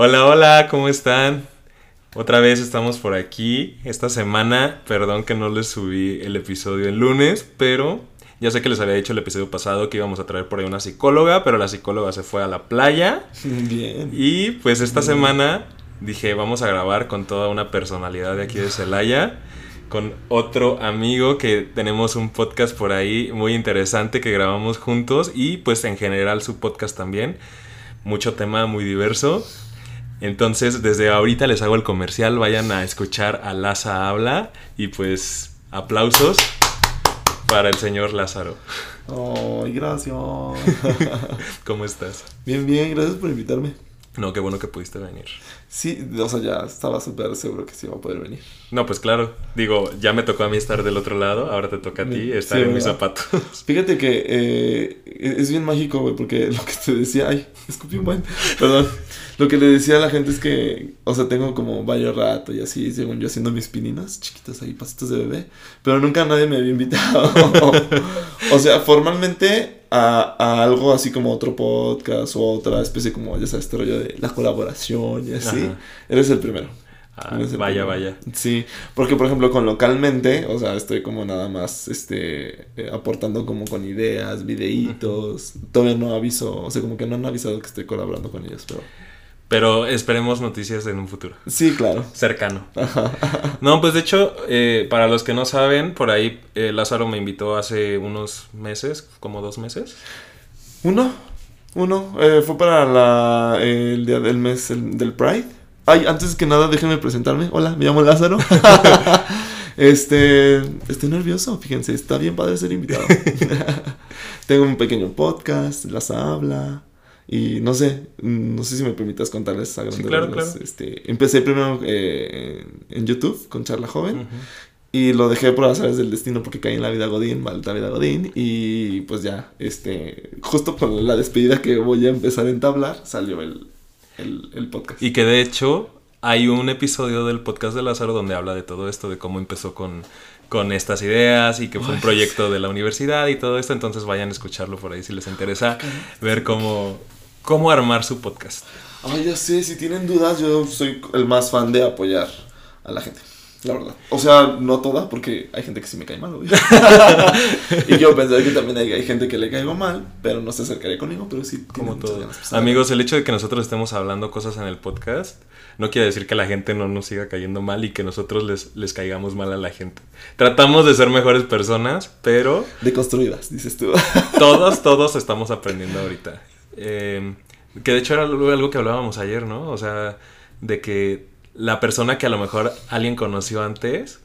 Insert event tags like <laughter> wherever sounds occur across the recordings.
Hola, hola, ¿cómo están? Otra vez estamos por aquí. Esta semana, perdón que no les subí el episodio el lunes, pero ya sé que les había dicho el episodio pasado que íbamos a traer por ahí una psicóloga, pero la psicóloga se fue a la playa. Bien. Y pues esta semana dije, vamos a grabar con toda una personalidad de aquí de Celaya, con otro amigo que tenemos un podcast por ahí muy interesante que grabamos juntos y pues en general su podcast también. Mucho tema muy diverso. Entonces, desde ahorita les hago el comercial, vayan a escuchar a Laza Habla y pues aplausos para el señor Lázaro. Ay, gracias. <laughs> ¿Cómo estás? Bien, bien, gracias por invitarme. No, qué bueno que pudiste venir. Sí, o sea, ya estaba súper seguro que sí iba a poder venir. No, pues claro. Digo, ya me tocó a mí estar del otro lado, ahora te toca a ti estar Sí, en mis zapatos. Fíjate que eh, es bien mágico, güey, porque lo que te decía, ay, escupí un buen, perdón. Lo que le decía a la gente es que, o sea, tengo como varios rato y así, según yo, haciendo mis pininas chiquitas ahí, pasitos de bebé, pero nunca nadie me había invitado. <laughs> o sea, formalmente a, a algo así como otro podcast o otra especie como, ya sabes, este rollo de la colaboración y así, Ajá. eres el primero. Ah, Eres el vaya, primero. vaya. Sí, porque por ejemplo con localmente, o sea, estoy como nada más, este, eh, aportando como con ideas, videitos, todavía no aviso, o sea, como que no han avisado que estoy colaborando con ellos, pero... Pero esperemos noticias en un futuro. Sí, claro. Cercano. <laughs> No, pues de hecho, eh, para los que no saben, por ahí eh, Lázaro me invitó hace unos meses, como dos meses. Uno, uno, eh, fue para la, eh, el día del mes el- del Pride. Ay, antes que nada, déjenme presentarme. Hola, me llamo Lázaro. <laughs> este, estoy nervioso, fíjense, está bien padre ser invitado. <laughs> Tengo un pequeño podcast, las habla. Y no sé, mm, no sé si me permitas contarles a grandes claro, rasgos, claro. Este, empecé primero eh, en YouTube con Charla Joven. Y lo dejé por azares del destino porque caí en la vida Godín, maldita vida Godín. Y pues ya, este, justo con la despedida que voy a empezar a entablar, salió el, el, el podcast. Y que de hecho hay un episodio del podcast de Lázaro donde habla de todo esto, de cómo empezó con, con estas ideas y que fue un proyecto de la universidad y todo esto. Entonces vayan a escucharlo por ahí si les interesa ver cómo, cómo armar su podcast. Ay, ya sé, si tienen dudas, yo soy el más fan de apoyar a la gente. La verdad. O sea, no toda, porque hay gente que sí me cae mal, obvio. <laughs> y yo pensé que también hay, hay gente que le caigo mal, pero no se acercaría conmigo, pero sí. Como todo. ganas, Amigos, el hecho de que nosotros estemos hablando cosas en el podcast no quiere decir que la gente no nos siga cayendo mal y que nosotros les, les caigamos mal a la gente. Tratamos de ser mejores personas, pero Deconstruidas, dices tú. todos, todos estamos aprendiendo ahorita. Eh, que de hecho era algo algo que hablábamos ayer, ¿no? O sea, de que la persona que a lo mejor alguien conoció antes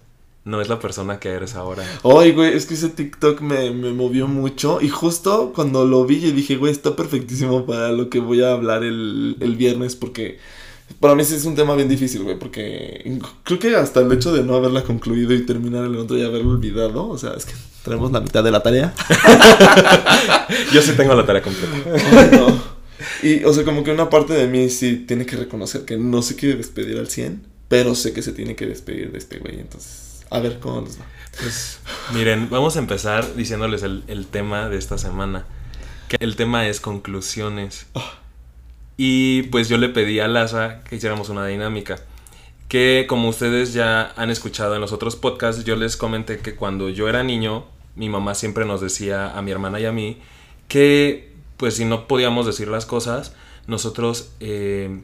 no es la persona que eres ahora. Ay, güey, es que ese TikTok me, me movió mucho. Y justo cuando lo vi, yo dije, güey, está perfectísimo para lo que voy a hablar el, el viernes. Porque para mí sí es un tema bien difícil, güey. Porque creo que hasta el hecho de no haberla concluido y terminar el otro y haberlo olvidado. O sea, es que traemos la mitad de la tarea. <laughs> Yo sí tengo la tarea completa. Ay, no. Y, o sea, como que una parte de mí sí tiene que reconocer que no se quiere despedir al 100. Pero sé que se tiene que despedir de este güey. Entonces, a ver cómo nos va. Pues miren, vamos a empezar diciéndoles el, el tema de esta semana. Que el tema es conclusiones. Y pues yo le pedí a Laza que hiciéramos una dinámica. Que como ustedes ya han escuchado en los otros podcasts, yo les comenté que cuando yo era niño, mi mamá siempre nos decía a mi hermana y a mí que pues si no podíamos decir las cosas, nosotros eh,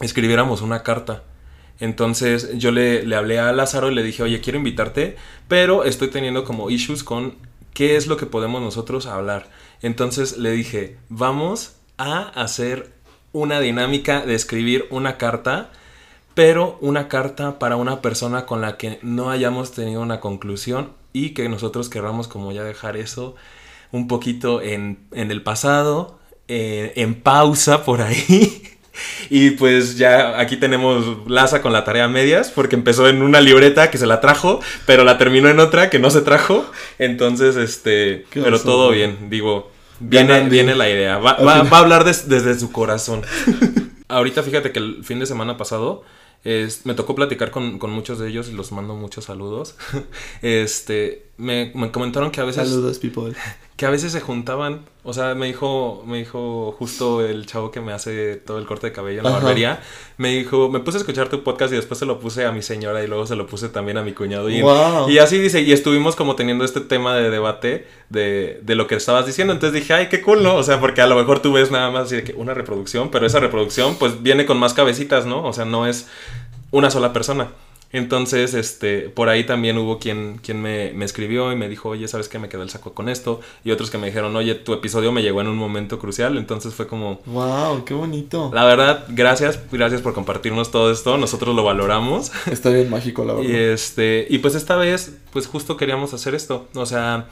escribiéramos una carta. Entonces yo le, le hablé a Lázaro y le dije, oye, quiero invitarte, pero estoy teniendo como issues con qué es lo que podemos nosotros hablar. Entonces le dije, vamos a hacer una dinámica de escribir una carta, pero una carta para una persona con la que no hayamos tenido una conclusión y que nosotros querramos como ya dejar eso un poquito en, en el pasado, eh, en pausa por ahí. <laughs> Y pues ya aquí tenemos Laza con la tarea medias, porque empezó en una libreta que se la trajo, pero la terminó en otra que no se trajo. Entonces, este, pero todo bien, digo, viene, viene la idea. Va, va- a hablar des- desde su corazón. <laughs> Ahorita fíjate que el fin de semana pasado es- me tocó platicar con, con muchos de ellos y los mando muchos saludos. <laughs> Este, me, me comentaron que a veces Saludos, people. <laughs> que a veces se juntaban, o sea, me dijo, me dijo justo el chavo que me hace todo el corte de cabello en la Ajá. barbería, me dijo, me puse a escuchar tu podcast y después se lo puse a mi señora y luego se lo puse también a mi cuñado y, Wow. y así dice, y estuvimos como teniendo este tema de debate de, de lo que estabas diciendo, entonces dije, ay, qué cool, ¿no? O sea, porque a lo mejor tú ves nada más así de que una reproducción, pero esa reproducción pues viene con más cabecitas, ¿no? O sea, no es una sola persona. Entonces, este, por ahí también hubo quien, quien me, me escribió y me dijo, oye, ¿sabes qué? Me quedó el saco con esto. Y otros que me dijeron, oye, tu episodio me llegó en un momento crucial. Entonces fue como, Wow, qué bonito. la verdad, gracias, gracias por compartirnos todo esto. Nosotros lo valoramos. Está bien mágico, la <laughs> Y verdad. este, y pues esta vez, pues justo queríamos hacer esto. O sea,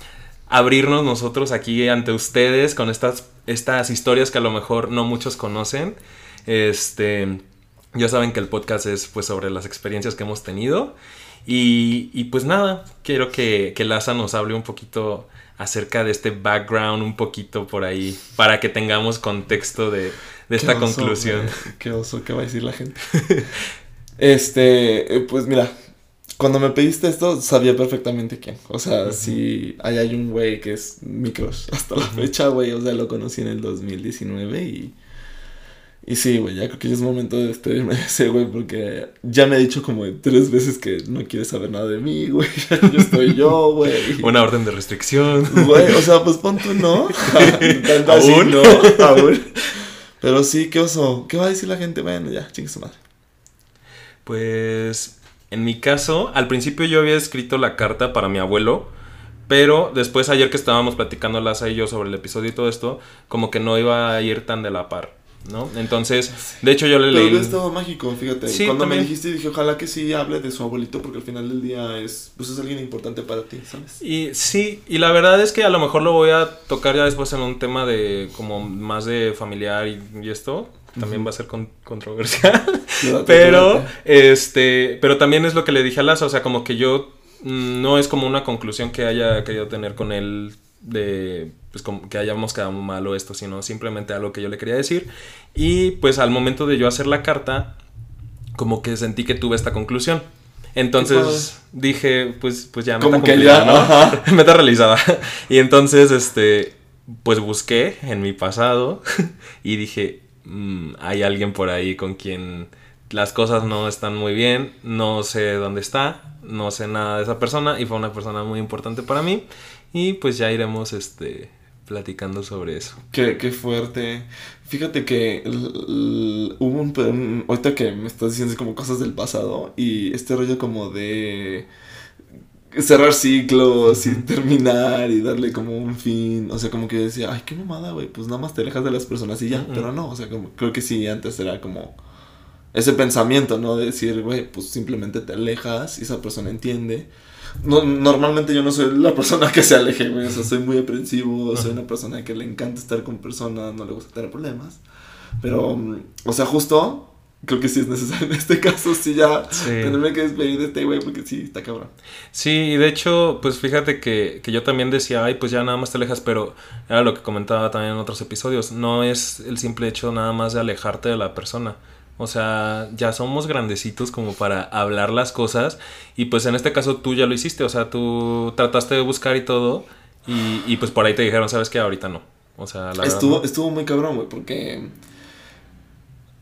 abrirnos nosotros aquí ante ustedes con estas, estas historias que a lo mejor no muchos conocen. Este, ya saben que el podcast es pues sobre las experiencias que hemos tenido. Y, y pues nada, quiero que, que Laza nos hable un poquito acerca de este background, un poquito por ahí, para que tengamos contexto de, de esta oso, conclusión. <laughs> Qué oso, ¿qué va a decir la gente? este, eh, pues mira, cuando me pediste esto, sabía perfectamente quién. O sea, Ujú. si si ahí hay un güey que es mi crush hasta la fecha, güey. O sea, lo conocí en el 2019 y. Y sí, güey, ya creo que ya es momento de despedirme de ese güey porque ya me ha dicho como tres veces que no quiere saber nada de mí, güey. <laughs> Yo estoy yo, güey. Una orden de restricción. Güey, o sea, pues pon tú no. <laughs> ¿Aún? no, <laughs> aún. Pero sí, qué oso. ¿Qué va a decir la gente? Bueno, ya, chingue su madre. Pues en mi caso, al principio yo había escrito la carta para mi abuelo, pero después ayer que estábamos platicando Laza y yo sobre el episodio y todo esto, como que no iba a ir tan de la par, ¿no? Entonces, de hecho yo le Pero leí... hubiera estado mágico, fíjate. Sí, Cuando me dijiste, dije, ojalá que sí hable de su abuelito porque al final del día es, pues es alguien importante para ti, ¿sabes? Y sí, y la verdad es que a lo mejor lo voy a tocar ya después en un tema de como más de familiar y, y esto. También va a ser con- controversial. <laughs> <laughs> Pero, este, pero también es lo que le dije a Laza, o sea, como que yo mm, no es como una conclusión que haya querido tener con él de, pues como que hayamos quedado mal o esto, sino simplemente algo que yo le quería decir. Y pues al momento de yo hacer la carta, como que sentí que tuve esta conclusión. Entonces dije, pues, pues ya, meta que ya, ¿no? ajá. <laughs> meta realizada. Y entonces, este, pues busqué en mi pasado <laughs> y dije, "Mm, hay alguien por ahí con quien las cosas no están muy bien, no sé dónde está, no sé nada de esa persona y fue una persona muy importante para mí y pues ya iremos, este, platicando sobre eso. Qué, qué fuerte. Fíjate que hubo un, un- Ahorita que me estás diciendo como cosas del pasado y este rollo como de cerrar ciclos y terminar y darle como un fin. O sea, como que decía, ay, qué mamada, güey. Pues nada más te alejas de las personas y ya. Pero no, o sea, como, creo que sí, antes era como ese pensamiento, ¿no? De decir, güey, pues simplemente te alejas y esa persona entiende. No, normalmente yo no soy la persona que se aleje, güey. O sea, soy muy aprensivo, soy una persona que le encanta estar con personas, no le gusta tener problemas. Pero, mm, o sea, justo, creo que sí es necesario en este caso, sí ya Sí. tenerme que despedir de este güey porque sí, está cabrón. Sí, y de hecho, pues fíjate que, que yo también decía, ay, pues ya nada más te alejas, pero era lo que comentaba también en otros episodios, no es el simple hecho nada más de alejarte de la persona. O sea, ya somos grandecitos como para hablar las cosas y pues en este caso tú ya lo hiciste, o sea, tú trataste de buscar y todo y, y pues por ahí te dijeron, sabes que ahorita no. O sea, la verdad. Estuvo, no. estuvo muy cabrón, güey, porque...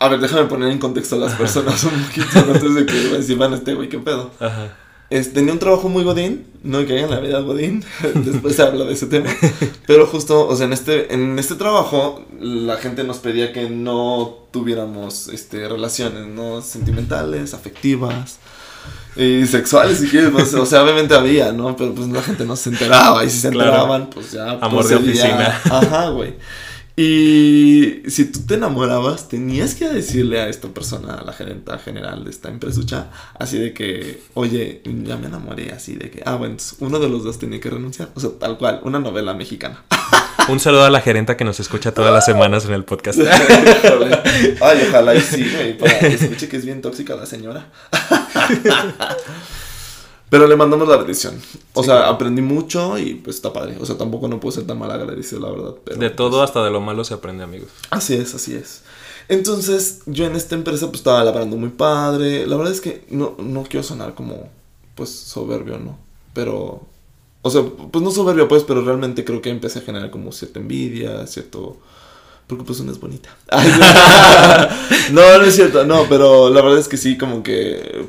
A ver, déjame poner en contexto a las <laughs> personas un poquito antes de que reciban este güey, qué pedo. Ajá. Es, tenía un trabajo muy godín, no que en la vida godín, <laughs> después se habla de ese tema, pero justo, o sea, en este, en este trabajo la gente nos pedía que no tuviéramos este, relaciones, ¿no? Sentimentales, afectivas y sexuales, si quieres, pues, o sea, obviamente había, ¿no? Pero pues la gente no se enteraba y si se Claro. enteraban, pues ya... Amor de procedía- oficina. Ajá, güey. Y si tú te enamorabas, tenías que decirle a esta persona, a la gerenta general de esta empresucha, así de que, oye, ya me enamoré, así de que, ah, bueno, uno de los dos tenía que renunciar. O sea, tal cual, una novela mexicana. <laughs> Un saludo a la gerenta que nos escucha todas las semanas en el podcast. <laughs> Ay, ojalá y sí, güey, para que escuche que es bien tóxica la señora. <laughs> Pero le mandamos la bendición. O Sí, sea, claro. aprendí mucho y pues está padre. O sea, tampoco no puedo ser tan mal agradecido, la verdad. Pero, De todo pues, hasta de lo malo se aprende, amigos. Así es, así es. Entonces, yo en esta empresa pues estaba labrando muy padre. La verdad es que no, no quiero sonar como, pues, soberbio, ¿no? Pero O sea, pues no soberbia, pues, pero realmente creo que empecé a generar como cierta envidia, cierto... Porque pues una es bonita. <laughs> <laughs> no, no es cierto, no, pero la verdad es que sí, como que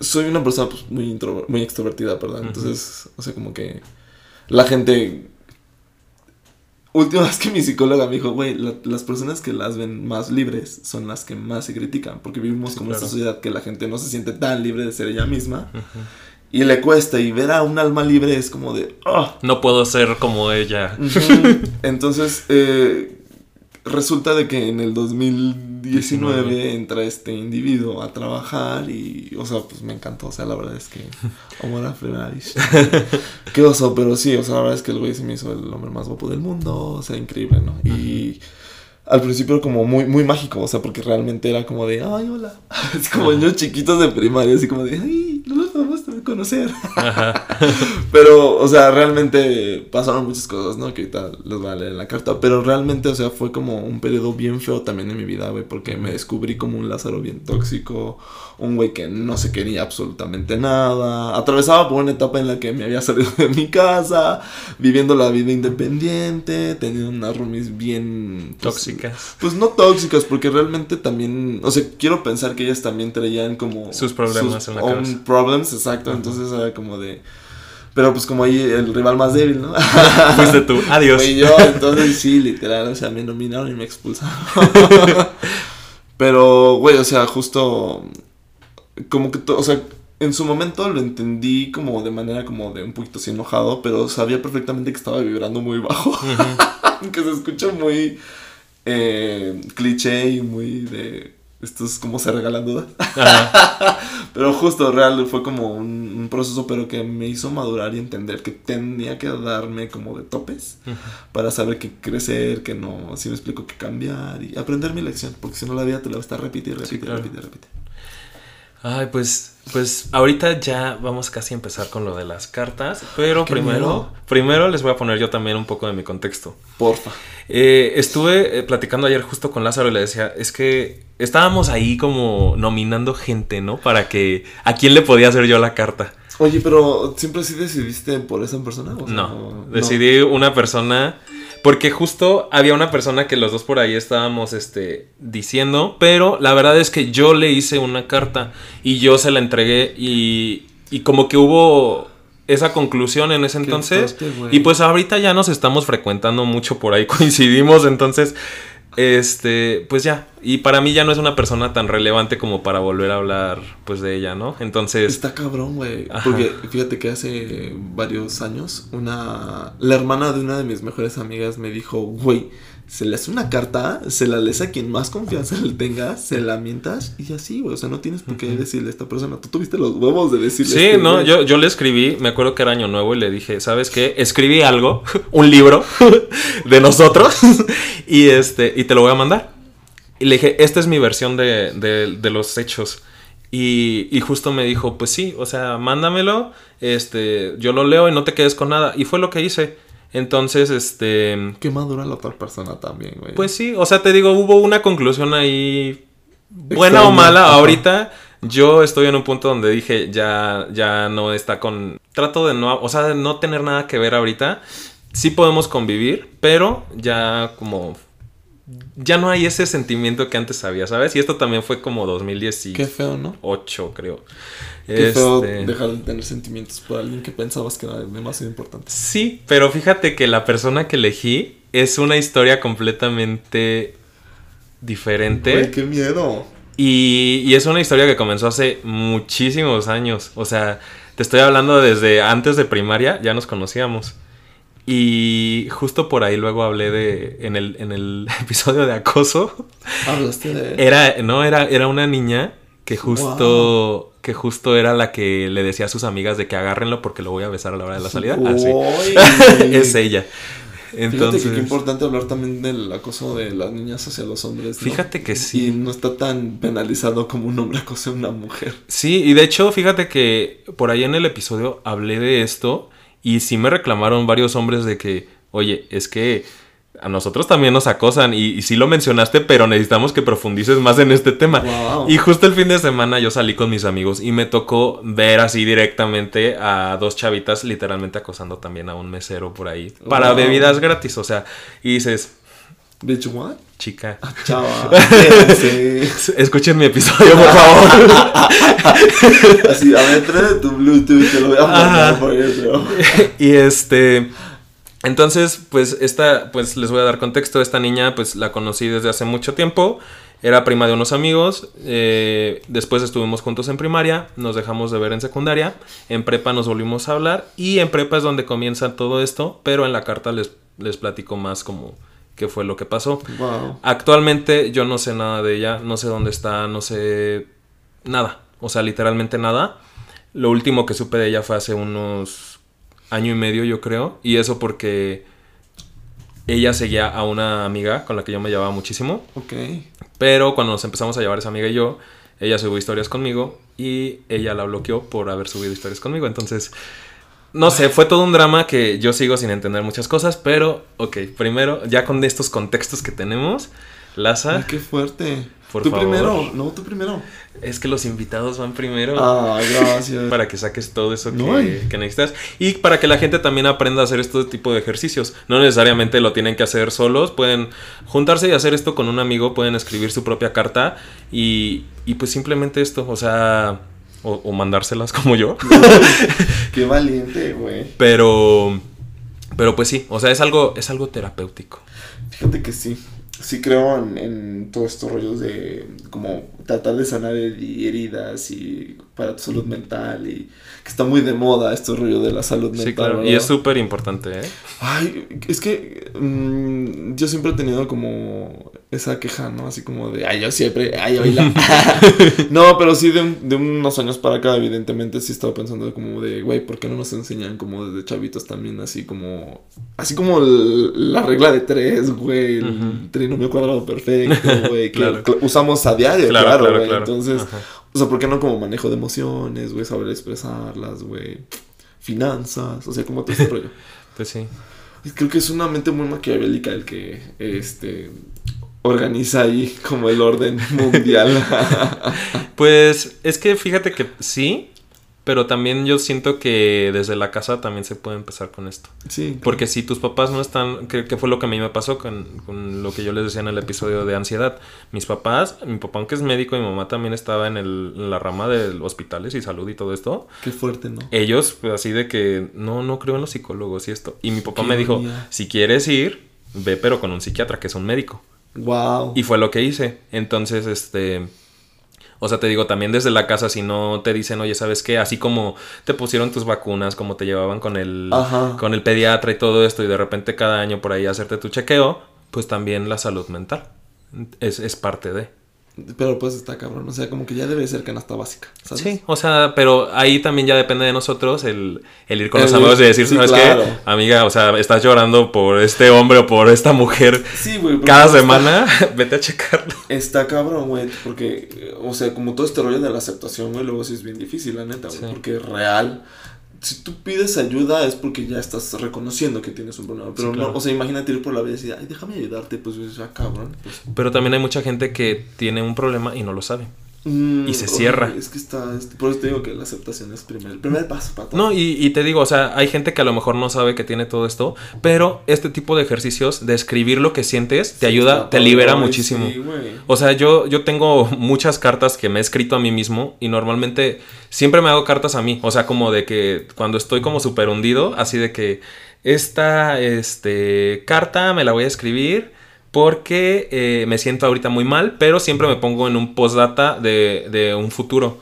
soy una persona pues, muy, muy extrovertida, ¿verdad? Entonces, o sea, como que la gente... Última vez que mi psicóloga me dijo, güey, las personas que las ven más libres son las que más se critican, porque vivimos como esta sociedad que la gente no se siente tan libre de ser ella misma. Y le cuesta, y ver a un alma libre es como de... ¡ah! No puedo ser como ella. <laughs> Entonces, eh, resulta de que en el 2019 entra este individuo a trabajar y, o sea, pues me encantó, o sea, la verdad es que, <laughs> amor a Qué oso, pero sí, o sea, la verdad es que el güey se me hizo el hombre más guapo del mundo, o sea, increíble, ¿no? Y al principio como muy, muy mágico, o sea, porque realmente era como de, ay, hola. <laughs> Es como niños chiquitos de primaria, así como de, ay, no los podemos conocer. <laughs> pero, o sea, realmente pasaron muchas cosas, ¿no? Que ahorita les voy a leer en la carta. Pero realmente, o sea, fue como un periodo bien feo también en mi vida, güey, porque me descubrí como un Lázaro bien tóxico, un güey que no se quería absolutamente nada. Atravesaba por una etapa en la que me había salido de mi casa, viviendo la vida independiente, teniendo unas roomies bien... Pues, tóxicas. Pues no tóxicas, porque realmente también, o sea, quiero pensar que ellas también traían como... Sus problemas en la casa. problems, exacto. Entonces era como de... Pero pues como ahí el rival más débil, ¿no? <laughs> Fuiste tú, <laughs> adiós. Y yo, entonces sí, literal, o sea, me nominaron y me expulsaron. <laughs> Pero, güey, o sea, justo como que, o sea, en su momento lo entendí como de manera como de un poquito así enojado, pero sabía perfectamente que estaba vibrando muy bajo. que se escucha muy eh, cliché y muy de esto es como se regalan dudas. <laughs> pero justo, real, fue como un, proceso, pero que me hizo madurar y entender que tenía que darme como de topes para saber que crecer, que no, si me explico, que cambiar y aprender mi lección, porque si no la vida te la va a estar repitiendo, repite, repite, repite. Ay, pues, pues ahorita ya vamos casi a empezar con lo de las cartas, pero primero, primero les voy a poner yo también un poco de mi contexto. Porfa. Eh, estuve eh, platicando ayer justo con Lázaro y le decía, es que estábamos ahí como nominando gente, ¿no? Para que, ¿a quién le podía hacer yo la carta? Oye, pero ¿siempre sí decidiste por esa persona? no, decidí una persona porque justo había una persona que los dos por ahí estábamos este, diciendo, pero la verdad es que yo le hice una carta y yo se la entregué y, y como que hubo esa conclusión en ese entonces. y pues ahorita ya nos estamos frecuentando mucho por ahí, <laughs> coincidimos, entonces este, pues ya. Y para mí ya no es una persona tan relevante como para volver a hablar, pues, de ella, ¿no? Entonces. Está cabrón, güey. Porque fíjate que hace varios años, una. La hermana de una de mis mejores amigas me dijo, güey se le hace una carta, se la lees a quien más confianza le tengas, se la mientas y así, güey. O sea, no tienes por qué decirle a esta persona. Tú tuviste los huevos de decirle. Sí, este no, yo, yo le escribí, me acuerdo que era año nuevo y le dije, ¿sabes qué? Escribí algo, <laughs> un libro <laughs> de nosotros <laughs> y este, y te lo voy a mandar. Y le dije, esta es mi versión de, de, los hechos. Y, y, justo me dijo, pues sí, o sea, mándamelo, este, yo lo leo y no te quedes con nada. Y fue lo que hice. Entonces, este... Qué madura la otra persona también, güey. Pues sí, o sea, te digo, hubo una conclusión ahí, buena o mala, ahorita yo estoy en un punto donde dije, ya, ya no está con... Trato de no, o sea, de no tener nada que ver ahorita. Sí podemos convivir, pero ya como ya no hay ese sentimiento que antes había, ¿sabes? Y esto también fue como 2018. Qué feo, ¿no? 8, creo. Qué feo este, dejar de tener sentimientos por alguien que pensabas que era demasiado importante. Sí, pero fíjate que la persona que elegí es una historia completamente diferente. qué miedo. Y, y es una historia que comenzó hace muchísimos años. O sea, te estoy hablando desde antes de primaria, ya nos conocíamos. Y justo por ahí luego hablé de. En el, en el <laughs> episodio de acoso. Hablaste de. Era, no, era, era una niña que justo. Que justo era la que le decía a sus amigas de que agárrenlo porque lo voy a besar a la hora de la salida. Así. <laughs> es ella. Entonces, Fíjate que qué importante hablar también del acoso de las niñas hacia los hombres. Fíjate que sí. Y no está tan penalizado como un hombre acose a una mujer. Sí, y de hecho, fíjate que por ahí en el episodio hablé de esto y sí me reclamaron varios hombres de que, oye, es que a nosotros también nos acosan y, y sí lo mencionaste, pero necesitamos que profundices más en este tema. Wow. Y justo el fin de semana yo salí con mis amigos y me tocó ver así directamente a dos chavitas literalmente acosando también a un mesero por ahí para bebidas gratis, o sea, y dices, Bitch, what? chica, Chava. <laughs> Sí. escuchen mi episodio, por favor. <laughs> Así, a ver, trae tu Bluetooth, te lo voy a mandar por eso. <laughs> y este. Entonces, pues esta, pues les voy a dar contexto. Esta niña, pues la conocí desde hace mucho tiempo. Era prima de unos amigos. eh, después estuvimos juntos en primaria. Nos dejamos de ver en secundaria. En prepa nos volvimos a hablar. Y en prepa es donde comienza todo esto. Pero en la carta les, les platico más como qué fue lo que pasó. Wow. Actualmente yo no sé nada de ella, no sé dónde está, no sé nada, o sea, literalmente nada. Lo último que supe de ella fue hace unos año y medio, yo creo, y eso porque ella seguía a una amiga con la que yo me llevaba muchísimo, Ok. pero cuando nos empezamos a llevar esa amiga y yo, ella subió historias conmigo y ella la bloqueó por haber subido historias conmigo, entonces... No sé, fue todo un drama que yo sigo sin entender muchas cosas, pero ok, primero, ya con estos contextos que tenemos, Laza, Ay, qué fuerte. Por tú favor. primero, no, tú primero. es que los invitados van primero Ah, gracias. <laughs> para que saques todo eso que, No, que necesitas y para que la gente también aprenda a hacer este tipo de ejercicios. No necesariamente lo tienen que hacer solos, pueden juntarse y hacer esto con un amigo, pueden escribir su propia carta y, y pues simplemente esto, o sea, o, o mandárselas <laughs> como yo. <laughs> Qué valiente, güey. Pero, pero pues sí, o sea, es algo, es algo terapéutico. Fíjate que sí. Sí creo en, en todos estos rollos de como tratar de sanar heri- heridas y para tu salud mental y que está muy de moda estos rollos de la salud mental. Sí, claro. Y es súper importante, ¿eh? Ay, es que mm, yo siempre he tenido como esa queja, ¿no? Así como de, ay, yo siempre, ay, oíla. <laughs> <laughs> no, pero sí de, un- de unos años para acá, evidentemente sí estaba pensando como de, güey, ¿por qué no nos enseñan como desde chavitos también así como, así como el- la regla de tres, güey, el trinomio cuadrado perfecto, güey, que <laughs> Claro. usamos a diario, Claro, claro, claro, güey. claro. Entonces, Ajá. o sea, ¿por qué no como manejo de emociones, güey, saber expresarlas, güey? Finanzas, o sea, como todo este <laughs> rollo. Pues sí. Creo que es una mente muy maquiavélica el que este organiza ahí como el orden <laughs> mundial. Pues es que fíjate que sí, pero también yo siento que desde la casa también se puede empezar con esto. sí. Porque si tus papás no están, que, que fue lo que a mí me pasó con, con lo que yo les decía en el episodio de ansiedad. Mis papás, mi papá aunque es médico y mi mamá también estaba en, el, en la rama de hospitales y salud y todo esto. Qué fuerte, ¿no? Ellos, pues así de que no, no creo en los psicólogos y esto. Y mi papá Qué me dijo, si quieres ir, ve pero con un psiquiatra que es un médico. Wow. Y fue lo que hice. Entonces, este. O sea, te digo, también desde la casa, si no te dicen, oye, ¿sabes qué? Así como te pusieron tus vacunas, como te llevaban con el, Ajá. con el pediatra y todo esto, y de repente cada año por ahí hacerte tu chequeo, pues también la salud mental es, es parte de. Pero pues está cabrón, o sea, como que ya debe ser canasta básica, ¿sabes? Sí, o sea, pero ahí también ya depende de nosotros el, el ir con El los amigos y decir, sí, ¿sabes claro. qué? Amiga, o sea, estás llorando por este hombre o por esta mujer Sí, porque cada está- semana, <laughs> vete a checarlo. Está cabrón, güey, porque, o sea, como todo este rollo de la aceptación, güey, luego sí es bien difícil, la neta, güey, Sí. porque real, si tú pides ayuda es porque ya estás reconociendo que tienes un problema, pero Sí, claro. no, o sea, imagínate ir por la vida y decir, ay, déjame ayudarte, pues, ya cabrón, pues. Pero también hay mucha gente que tiene un problema y no lo sabe. Mm, Y se oye, cierra. Es que está, es- por eso te digo que la aceptación es primer, el primer paso para todo. No, y, y te digo, o sea, hay gente que a lo mejor no sabe que tiene todo esto, pero este tipo de ejercicios de escribir lo que sientes te Sí, ayuda, te libera muchísimo. sí, güey. O sea, yo, yo tengo muchas cartas que me he escrito a mí mismo y normalmente siempre me hago cartas a mí. O sea, como de que cuando estoy como súper hundido, así de que esta este, carta me la voy a escribir porque eh, me siento ahorita muy mal, pero siempre me pongo en un postdata de, de un futuro.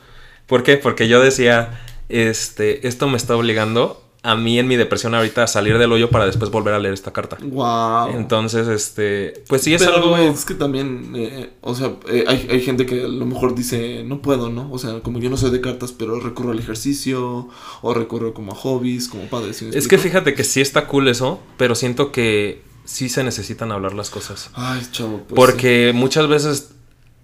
¿Por qué? Porque yo decía, este, esto me está obligando a mí en mi depresión ahorita a salir del hoyo para después volver a leer esta carta. Wow. Entonces, este, pues sí es Pero, algo... es que también, eh, o sea, eh, hay, hay gente que a lo mejor dice, no puedo, ¿no? O sea, como yo no soy de cartas, pero recurro al ejercicio, o recurro como a hobbies, como padres. ¿sí Es que fíjate que sí está cool eso, pero siento que sí se necesitan hablar las cosas. Ay, chavo, pues. Porque muchas veces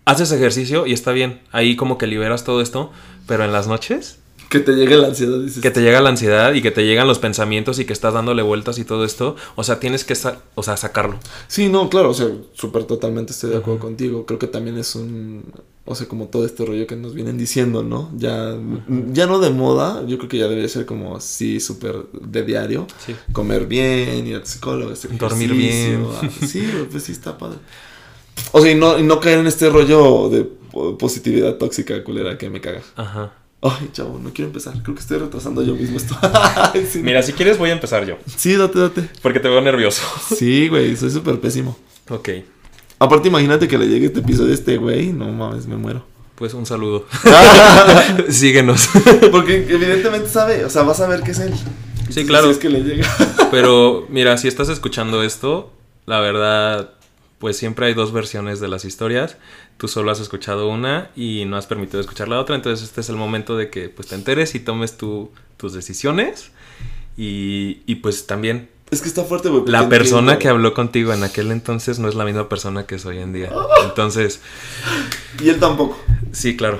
haces ejercicio y está bien, ahí como que liberas todo esto, pero en las noches. Que te llegue la ansiedad, dices. que te llega la ansiedad y que te llegan los pensamientos y que estás dándole vueltas y todo esto, o sea, tienes que o sea, sacarlo. Sí, no, claro, o sea, súper totalmente estoy de acuerdo contigo. Creo que también es un, o sea, como todo este rollo que nos vienen diciendo, ¿no? Ya, ya no de moda, yo creo que ya debería ser como así, súper de diario. Sí. Comer bien, ir al psicólogo, hacer Dormir ejercicio, ah, Sí, <laughs> pues sí está padre. O sea, y no, y no caer en este rollo de po- positividad tóxica culera que me caga. Ajá. Ay, chavo, no quiero empezar. Creo que estoy retrasando yo mismo esto. <laughs> <laughs> Sí. Mira, si quieres voy a empezar yo, Sí, date, date. porque te veo nervioso. Sí, güey, soy súper pésimo. Ok, Aparte, imagínate que le llegue este episodio a este güey. No mames, me muero. pues un saludo. <laughs> Síguenos. Porque evidentemente sabe, o sea, vas a ver que es él. Sí, claro. Si es que le llega. <laughs> Pero mira, si estás escuchando esto, la verdad, pues siempre hay dos versiones de las historias. Tú solo has escuchado una y no has permitido escuchar la otra. Entonces este es el momento de que pues te enteres y tomes tu- tus decisiones. Y, y, pues también Es que está fuerte, güey. la persona entiendo. que habló contigo en aquel entonces no es la misma persona que es hoy en día. Entonces, Y él tampoco. sí, claro.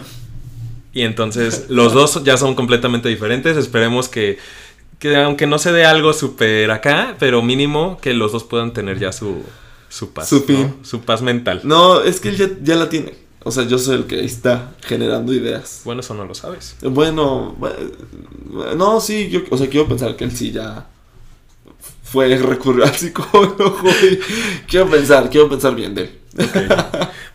Y entonces los dos ya son completamente diferentes. Esperemos que, que aunque no se dé algo súper acá, pero mínimo que los dos puedan tener ya su, su paz. Su ¿no? Su paz mental. No, es que él ya, ya la tiene. O sea, yo soy el que está generando ideas. Bueno, eso no lo sabes. Bueno, bu- no, sí, yo, o sea, quiero pensar que él sí ya fue recurrió al psicólogo. y quiero pensar, quiero pensar bien de él.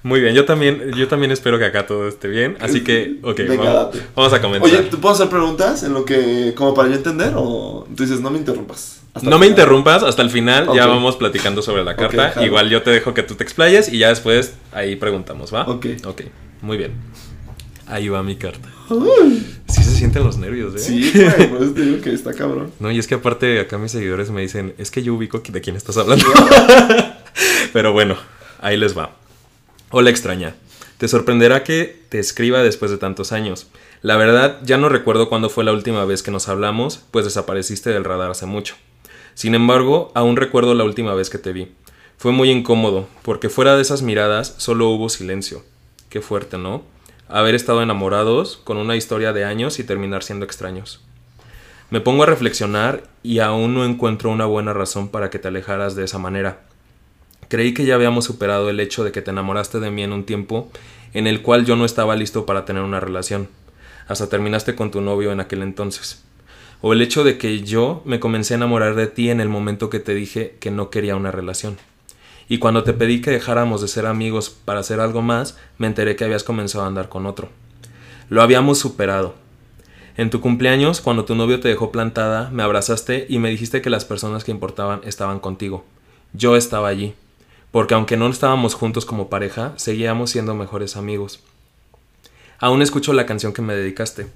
Muy bien, yo también, yo también espero que acá todo esté bien. Así que, ok, Venga, vamos, a comenzar. Oye, ¿te puedo hacer preguntas en lo que, como para yo entender? O tú dices, no me interrumpas. Hasta no me final? interrumpas, hasta el final ya vamos platicando sobre la carta. Igual yo te dejo que tú te explayes y ya después ahí preguntamos, ¿va? Ok. Ok, muy bien. Ahí va mi carta. Sí se sienten los nervios, ¿eh? Sí, güey, por eso te digo que está cabrón. No, y es que aparte acá mis seguidores me dicen, es que yo ubico de quién estás hablando. <laughs> Pero bueno, ahí les va. Hola extraña. Te sorprenderá que te escriba después de tantos años. La verdad, ya no recuerdo cuándo fue la última vez que nos hablamos, pues desapareciste del radar hace mucho. Sin embargo, aún recuerdo la última vez que te vi. Fue muy incómodo, porque fuera de esas miradas solo hubo silencio. Qué fuerte, ¿no? Haber estado enamorados con una historia de años y terminar siendo extraños. Me pongo a reflexionar y aún no encuentro una buena razón para que te alejaras de esa manera. Creí que ya habíamos superado el hecho de que te enamoraste de mí en un tiempo en el cual yo no estaba listo para tener una relación. Hasta terminaste con tu novio en aquel entonces. O el hecho de que yo me comencé a enamorar de ti en el momento que te dije que no quería una relación. Y cuando te pedí que dejáramos de ser amigos para hacer algo más, me enteré que habías comenzado a andar con otro. Lo habíamos superado. En tu cumpleaños, cuando tu novio te dejó plantada, me abrazaste y me dijiste que las personas que importaban estaban contigo. Yo estaba allí, porque aunque no estábamos juntos como pareja, seguíamos siendo mejores amigos. Aún escucho la canción que me dedicaste.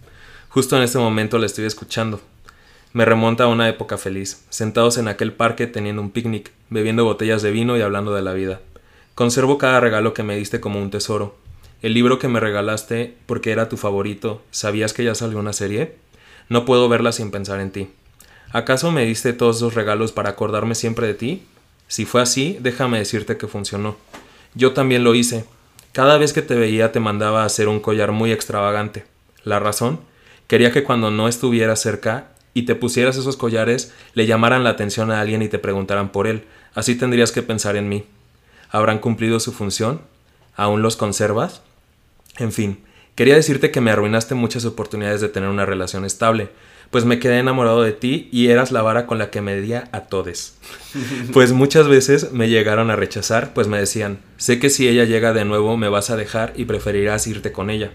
Justo en este momento la estoy escuchando. Me remonta a una época feliz, sentados en aquel parque teniendo un picnic, bebiendo botellas de vino y hablando de la vida. Conservo cada regalo que me diste como un tesoro. El libro que me regalaste porque era tu favorito, ¿sabías que ya salió una serie? No puedo verla sin pensar en ti. ¿Acaso me diste todos esos regalos para acordarme siempre de ti? Si fue así, déjame decirte que funcionó. Yo también lo hice. Cada vez que te veía te mandaba a hacer un collar muy extravagante. ¿La razón? Quería que cuando no estuvieras cerca y te pusieras esos collares, le llamaran la atención a alguien y te preguntaran por él. Así tendrías que pensar en mí. ¿Habrán cumplido su función? ¿Aún los conservas? En fin, quería decirte que me arruinaste muchas oportunidades de tener una relación estable, pues me quedé enamorado de ti y eras la vara con la que medía a todes. <laughs> Pues muchas veces me llegaron a rechazar, pues me decían, sé que si ella llega de nuevo me vas a dejar y preferirás irte con ella.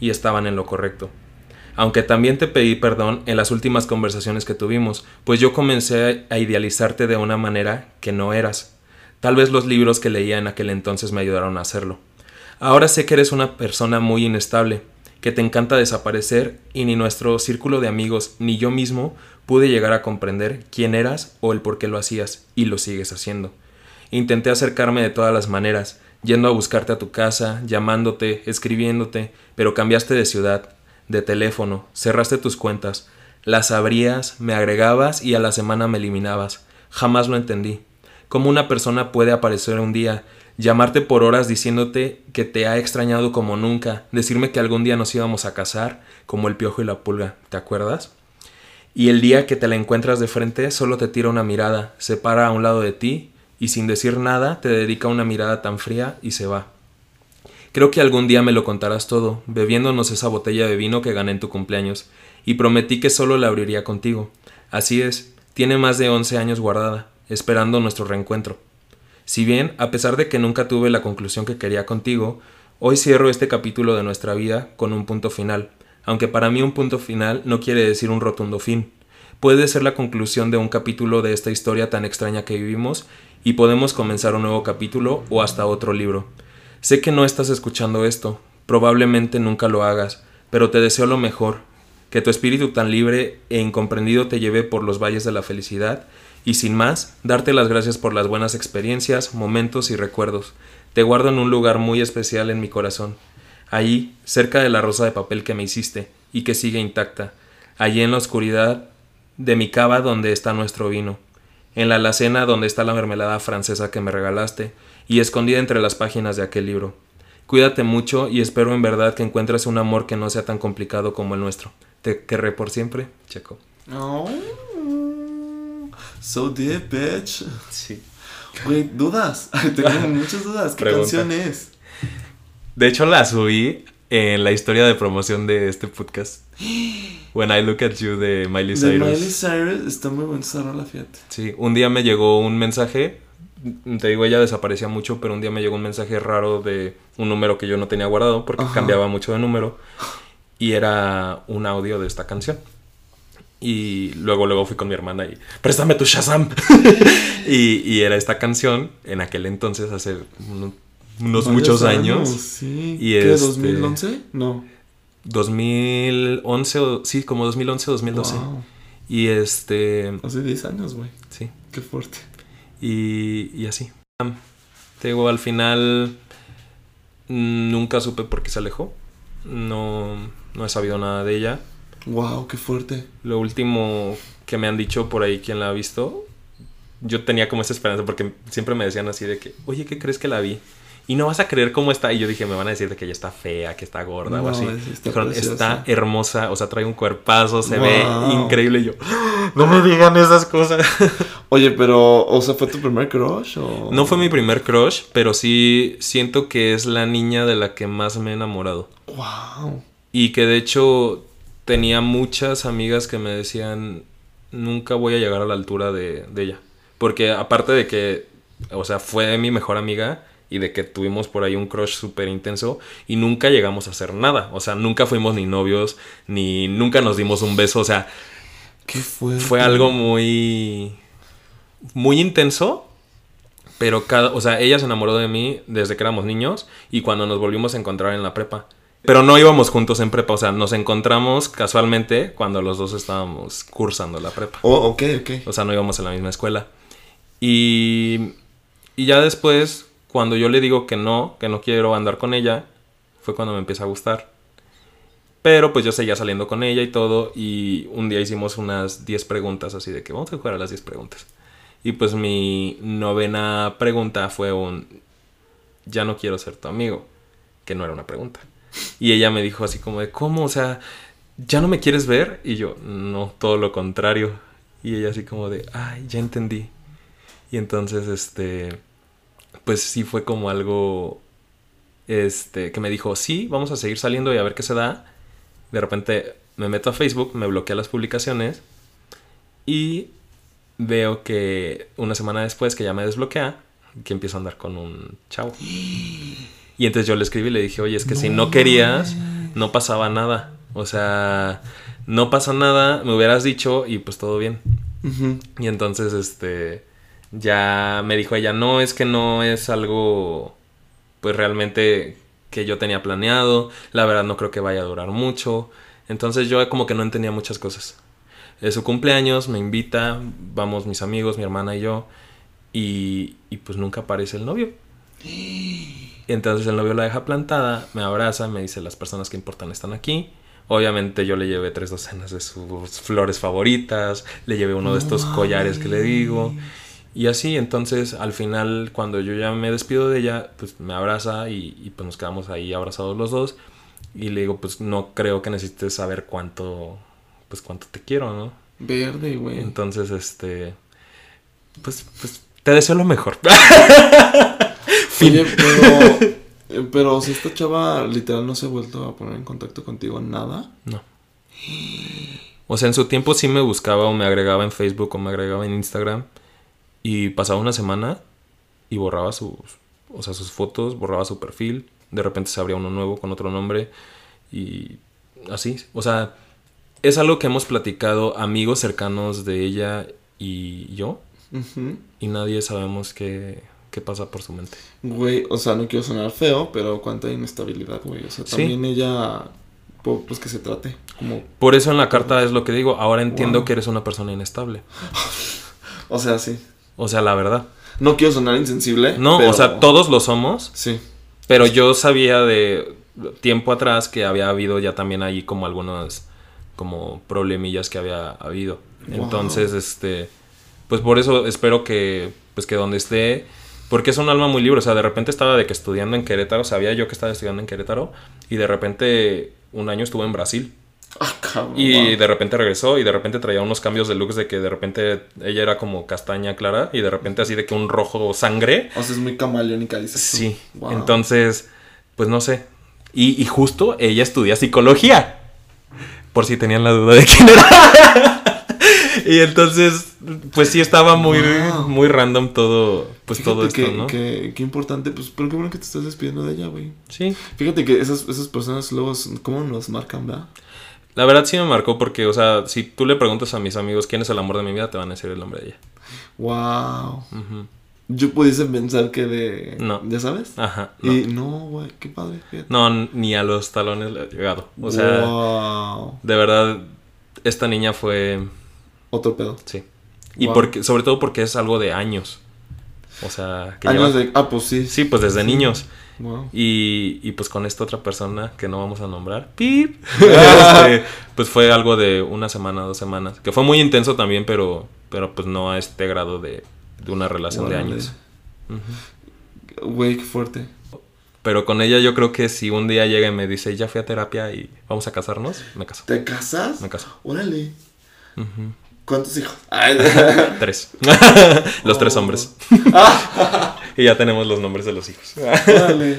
Y estaban en lo correcto. Aunque también te pedí perdón en las últimas conversaciones que tuvimos, pues yo comencé a idealizarte de una manera que no eras. Tal vez los libros que leía en aquel entonces me ayudaron a hacerlo. Ahora sé que eres una persona muy inestable, que te encanta desaparecer y ni nuestro círculo de amigos ni yo mismo pude llegar a comprender quién eras o el por qué lo hacías y lo sigues haciendo. Intenté acercarme de todas las maneras, yendo a buscarte a tu casa, llamándote, escribiéndote, pero cambiaste de ciudad, de teléfono, cerraste tus cuentas, las abrías, me agregabas y a la semana me eliminabas. Jamás lo entendí. ¿Cómo una persona puede aparecer un día, llamarte por horas diciéndote que te ha extrañado como nunca, decirme que algún día nos íbamos a casar, como el piojo y la pulga, ¿te acuerdas? Y el día que te la encuentras de frente, solo te tira una mirada, se para a un lado de ti y sin decir nada te dedica una mirada tan fría y se va. Creo que algún día me lo contarás todo, bebiéndonos esa botella de vino que gané en tu cumpleaños, y prometí que solo la abriría contigo. Así es, tiene más de once años guardada, esperando nuestro reencuentro. Si bien, a pesar de que nunca tuve la conclusión que quería contigo, hoy cierro este capítulo de nuestra vida con un punto final, aunque para mí un punto final no quiere decir un rotundo fin. Puede ser la conclusión de un capítulo de esta historia tan extraña que vivimos y podemos comenzar un nuevo capítulo o hasta otro libro. Sé que no estás escuchando esto, probablemente nunca lo hagas, pero te deseo lo mejor, que tu espíritu tan libre e incomprendido te lleve por los valles de la felicidad y sin más, darte las gracias por las buenas experiencias, momentos y recuerdos. Te guardo en un lugar muy especial en mi corazón. Allí, cerca de la rosa de papel que me hiciste y que sigue intacta. Allí en la oscuridad de mi cava donde está nuestro vino. En la alacena donde está la mermelada francesa que me regalaste y escondida entre las páginas de aquel libro. Cuídate mucho y espero en verdad que encuentres un amor que no sea tan complicado como el nuestro. Te querré por siempre, Checo. Oh, so deep, bitch. Sí. Güey, dudas. <laughs> Tengo <laughs> muchas dudas. ¿Qué Pregunta. canción es? De hecho, la subí en la historia de promoción de este podcast. When I Look at You de Miley De Cyrus. Miley Cyrus. Está muy buena esa rola, fíjate. Sí, un día me llegó un mensaje. Te digo, ella desaparecía mucho, pero un día me llegó un mensaje raro de un número que yo no tenía guardado porque Ajá. cambiaba mucho de número. Y era un audio de esta canción. Y luego, luego fui con mi hermana y préstame tu Shazam. <laughs> y, y era esta canción en aquel entonces, hace uno- unos muchos años. Sí. Y ¿Qué? este- ¿2011? No. 2011, o, sí, como 2011 o 2012. Wow. Y este, Hace 10 años, güey. sí. Qué fuerte. Y, y así. Te digo, al final nunca supe por qué se alejó. No, no he sabido nada de ella. Wow, qué fuerte. Lo último que me han dicho por ahí quien la ha visto, yo tenía como esa esperanza porque siempre me decían así de que, oye, ¿qué crees que la vi? Y no vas a creer cómo está. Y yo dije, me van a decir de que ella está fea, que está gorda o No, así. es- está Dijeron, está hermosa, o sea, trae un cuerpazo, se Wow. ve increíble. Y yo, no me digan esas cosas. <laughs> Oye, pero, o sea, ¿fue tu primer crush o...? No fue mi primer crush, pero sí siento que es la niña de la que más me he enamorado. Wow. Y que de hecho tenía muchas amigas que me decían, nunca voy a llegar a la altura de, de ella. Porque aparte de que, o sea, fue mi mejor amiga y de que tuvimos por ahí un crush súper intenso y nunca llegamos a hacer nada. O sea, nunca fuimos ni novios, ni nunca nos dimos un beso. O sea, Qué fuerte. fue algo muy muy intenso pero cada o sea ella se enamoró de mí desde que éramos niños y cuando nos volvimos a encontrar en la prepa pero no íbamos juntos en prepa o sea nos encontramos casualmente cuando los dos estábamos cursando la prepa Oh, ok, ok. o sea no íbamos en la misma escuela y y ya después cuando yo le digo que no que no quiero andar con ella fue cuando me empieza a gustar pero pues yo seguía saliendo con ella y todo. Y un día hicimos unas 10 preguntas así de que vamos a jugar a las 10 preguntas. Y pues mi novena pregunta fue un ya no quiero ser tu amigo. Que no era una pregunta. Y ella me dijo así como de ¿cómo? O sea, ¿ya no me quieres ver? Y yo, no, todo lo contrario. Y ella así como de, ay, ya entendí. Y entonces, este, pues sí fue como algo, este, que me dijo, sí, vamos a seguir saliendo y a ver qué se da. De repente me meto a Facebook, me bloquea las publicaciones y veo que una semana después que ya me desbloquea, que empiezo a andar con un chavo. Y entonces yo le escribí y le dije, oye, es que si no querías, no pasaba nada. O sea, no pasa nada, me hubieras dicho y pues todo bien. Y entonces, este, ya me dijo ella, no, es que no es algo, pues realmente que yo tenía planeado, la verdad no creo que vaya a durar mucho. Entonces yo como que no entendía muchas cosas. Es su cumpleaños, me invita, vamos mis amigos, mi hermana y yo, y, y pues nunca aparece el novio. Y <gasps> entonces el novio la deja plantada, me abraza, me dice las personas que importan están aquí. Obviamente yo le llevé tres docenas de sus flores favoritas, le llevé uno de estos collares que le digo. Y así, entonces al final, cuando yo ya me despido de ella, pues me abraza y, y, pues nos quedamos ahí abrazados los dos. Y le digo, pues no creo que necesites saber cuánto, pues cuánto te quiero, ¿no? Verde, güey. Entonces, este, pues, pues te deseo lo mejor. <laughs> Oye, pero, eh, pero si esta chava literal no se ha vuelto a poner en contacto contigo, nada. No. O sea, en su tiempo sí me buscaba o me agregaba en Facebook o me agregaba en Instagram. Y pasaba una semana y borraba sus, o sea, sus fotos, borraba su perfil. De repente se abría uno nuevo con otro nombre. Y así. O sea, es algo que hemos platicado amigos cercanos de ella y yo. Y nadie sabemos qué, qué pasa por su mente. Güey, o sea, no quiero sonar feo, pero cuánta inestabilidad, güey. O sea, Sí. también ella, pues que se trate como... Por eso en la carta es lo que digo. Ahora entiendo Wow. que eres una persona inestable. <laughs> O sea, sí. O sea, la verdad. No quiero sonar insensible. No, pero- o sea, todos lo somos. Sí. Pero yo sabía de tiempo atrás que había habido ya también ahí como algunas como problemillas que había habido. Wow. Entonces, este, pues por eso espero que, pues que donde esté, porque es un alma muy libre. O sea, de repente estaba de que estudiando en Querétaro, sabía yo que estaba estudiando en Querétaro y de repente un año estuvo en Brasil. Cabrón. Y de repente regresó y de repente traía unos cambios de looks de que de repente ella era como castaña clara y de repente así de que un rojo sangre. O sea, es muy camaleónica, dices. Sí, Wow. entonces, pues no sé. Y, y justo ella estudia psicología. Por si tenían la duda de quién era. <laughs> y entonces, pues sí estaba muy, Wow. muy random todo, pues Fíjate todo esto, que, ¿no? qué importante, pues, pero qué bueno que te estás despidiendo de ella, güey. Sí. Fíjate que esas, esas personas luego, ¿cómo nos marcan, verdad? La verdad sí me marcó porque, o sea, si tú le preguntas a mis amigos quién es el amor de mi vida, te van a decir el nombre de ella. Wow. Ujú. Yo pudiese pensar que de... No. ¿Ya sabes? Ajá. No. Y no, güey, qué padre. fíjate. No, ni a los talones le he llegado. O sea, Wow. de verdad, esta niña fue. Otro pedo. Sí. Y Wow. porque, sobre todo porque es algo de años. O sea, que Años lleva- de... Ah, pues sí. Sí, pues desde niños. Wow. Y, y pues con esta otra persona que no vamos a nombrar, ¡pip! <laughs> <laughs> Este, pues fue algo de una semana, dos semanas. Que fue muy intenso también, pero, pero pues no a este grado de, de una relación de años. Güey, qué fuerte. Pero con ella yo creo que si un día llega y me dice, ya fui a terapia y vamos a casarnos, me caso. ¿Te casas? Me caso. Órale. ¿Cuántos hijos? <laughs> Tres. <laughs> los tres hombres. <laughs> y ya tenemos los nombres de los hijos. Órale.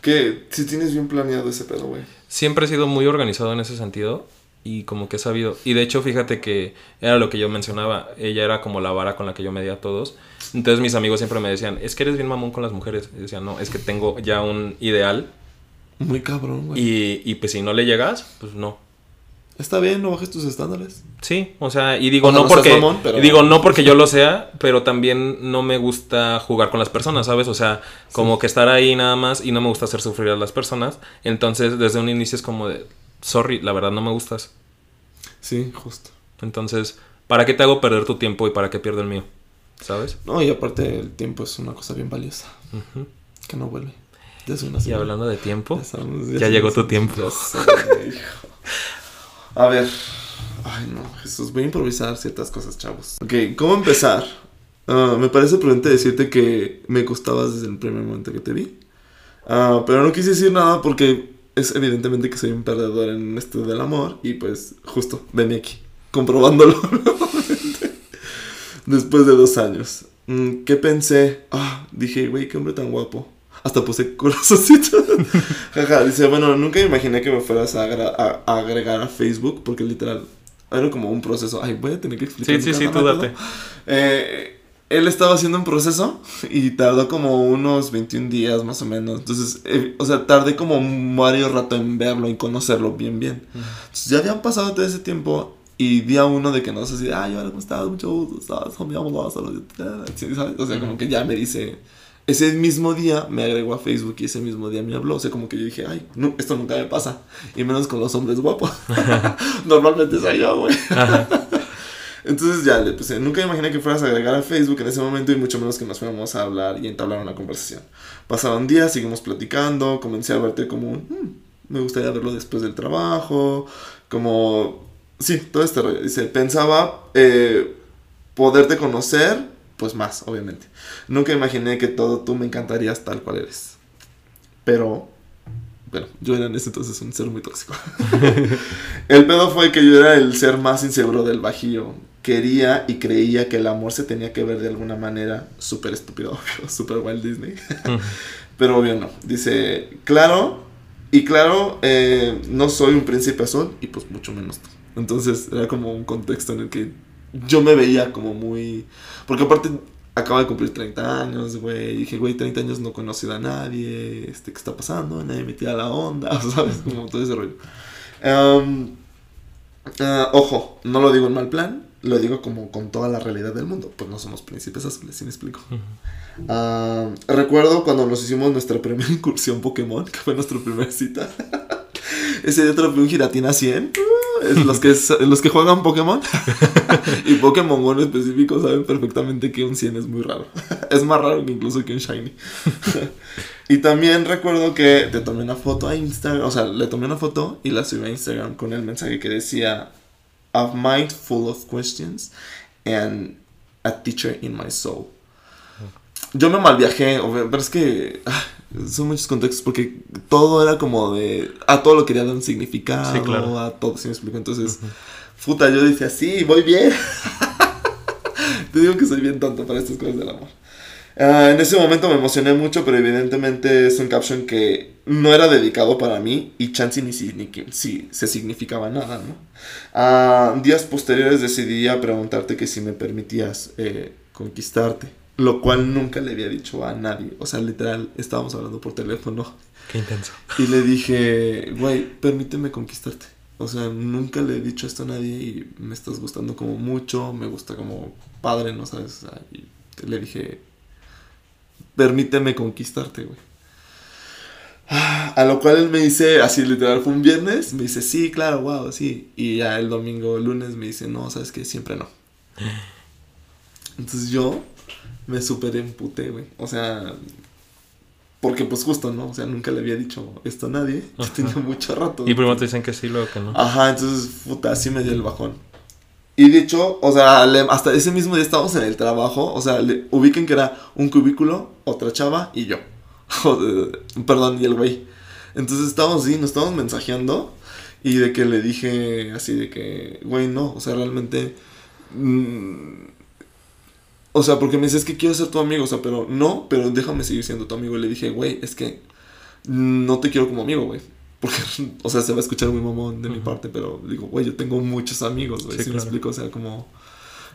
Que si tienes bien planeado ese pedo, güey. Siempre he sido muy organizado en ese sentido y como que he sabido. Y de hecho, fíjate que era lo que yo mencionaba. Ella era como la vara con la que yo medía a todos. Entonces mis amigos siempre me decían, es que eres bien mamón con las mujeres. Y decía, no, es que tengo ya un ideal Muy cabrón, güey. y, y pues si no le llegas, pues no. Está bien, no bajes tus estándares. Sí, o sea, y digo O sea, no porque mamón, pero- y digo no porque yo lo sea, pero también no me gusta jugar con las personas, ¿sabes? O sea, como que estar ahí nada más y no me gusta hacer sufrir a las personas. Entonces, desde un inicio es como de sorry, la verdad no me gustas. Sí, justo. Entonces, ¿para qué te hago perder tu tiempo y para qué pierdo el mío? ¿Sabes? No, y aparte el tiempo es una cosa bien valiosa. Que no vuelve. Ya es una Y hablando de tiempo, Ya, sabemos, ya es llegó tu tiempo. Ya. A ver. Ay, no, Jesús, voy a improvisar ciertas cosas, chavos. Ok, ¿cómo empezar? Ah, me parece prudente decirte que me gustabas desde el primer momento que te vi. Ah, pero no quise decir nada porque es evidentemente que soy un perdedor en esto del amor. Y pues, justo, ven aquí, comprobándolo <laughs> nuevamente. Después de dos años. Mm, ¿Qué pensé? Ah, dije, güey, qué hombre tan guapo. Hasta puse corazoncito. <laughs> Jaja, dice, bueno, nunca me imaginé que me fueras a, agra- a- a agregar a Facebook porque literal era como un proceso. Ay, voy a tener que explicar. Sí, sí, sí, tú date. Eh, él estaba haciendo un proceso y tardó como unos 21 días más o menos. Entonces, eh, o sea, tardé como varios rato en verlo y conocerlo bien, bien. Entonces, ya habían pasado todo ese tiempo y día uno de que no sé si, ay, hola, ¿cómo estás? Mucho gusto, ¿sabes? O sea, como que ya me dice, ese mismo día me agregó a Facebook y ese mismo día me habló. O sea, como que yo dije, ay, no, esto nunca me pasa. Y menos con los hombres guapos. <laughs> Normalmente soy yo, güey. Entonces ya le puse, nunca imaginé que fueras a agregar a Facebook en ese momento y mucho menos que nos fuéramos a hablar y entablar una conversación. Pasaron días, seguimos platicando, comencé a verte como, un, "Mm, me gustaría verlo después del trabajo, como, sí, todo este rollo. Dice, pensaba eh, poderte conocer pues más, obviamente. Nunca imaginé que todo tú me encantarías tal cual eres. Pero, bueno, yo era en ese entonces un ser muy tóxico. <laughs> el pedo fue que yo era el ser más inseguro del bajío. Quería y creía que el amor se tenía que ver de alguna manera súper estúpido, obvio, <laughs> súper Walt Disney. <laughs> Pero obvio no. Dice, claro, y claro, eh, no soy un príncipe azul y pues mucho menos tú. Entonces era como un contexto en el que yo me veía como muy... Porque aparte acaba de cumplir 30 años, güey. Dije, güey, 30 años no conocido a nadie. Este, ¿Qué está pasando? Nadie me tira la onda, <laughs> ¿sabes? Como todo ese rollo. Um, uh, ojo, no lo digo en mal plan. Lo digo como con toda la realidad del mundo. Pues no somos príncipes azules, ¿sí me explico? Uh, recuerdo cuando nos hicimos nuestra primera <laughs> incursión Pokémon, que fue nuestra primera cita. <laughs> Ese día traje un giratina 100 los, que, los que juegan Pokémon <laughs> y Pokémon Go en específico saben perfectamente que un 100 es muy raro. <laughs> es más raro que incluso que un Shiny. <laughs> y también recuerdo que te tomé una foto a Instagram, o sea, le tomé una foto y la subí a Instagram con el mensaje que decía, A mind full of questions and a teacher in my soul. Yo me malviajé, pero es que ah, son muchos contextos porque todo era como de. A todo lo quería dar un significado, sí, claro. a todo, ¿sí me explico? Entonces, puta, yo decía, sí, voy bien. <laughs> Te digo que soy bien tonto para estas cosas del amor. Uh, en ese momento me emocioné mucho, pero evidentemente es un caption que no era dedicado para mí y chance ni si, ni si se significaba nada, ¿no? Uh, días posteriores decidí a preguntarte que si me permitías eh, conquistarte. Lo cual nunca le había dicho a nadie. O sea, literal, estábamos hablando por teléfono. Qué intenso. Y le dije, güey, permíteme conquistarte. O sea, nunca le he dicho esto a nadie y me estás gustando como mucho, me gusta como padre, ¿no sabes? y le dije, permíteme conquistarte, güey. A lo cual él me dice, así literal, fue un viernes, me dice, sí, claro, wow, sí. Y ya el domingo, lunes, me dice, no, sabes que siempre no. <gasps> Entonces yo me super emputé, güey. O sea, porque pues justo, ¿no? O sea, nunca le había dicho esto a nadie. <laughs> Yo tenía mucho rato. Y primero te dicen que sí, luego que no. Ajá, entonces, puta, así me dio el bajón. Y de hecho, o sea, hasta ese mismo día estábamos en el trabajo. O sea, le, ubiquen que era un cubículo, otra chava y yo. <laughs> Perdón, y el güey. Entonces estábamos así, nos estábamos mensajeando. Y de que le dije así de que, güey, no, o sea, realmente... Mmm, o sea, porque me dice, es que quiero ser tu amigo, o sea, pero no, pero déjame seguir siendo tu amigo. Y le dije, güey, es que no te quiero como amigo, güey. Porque, o sea, se va a escuchar muy mamón de mi parte, pero digo, güey, yo tengo muchos amigos, güey. Sí, me explico, o sea, como.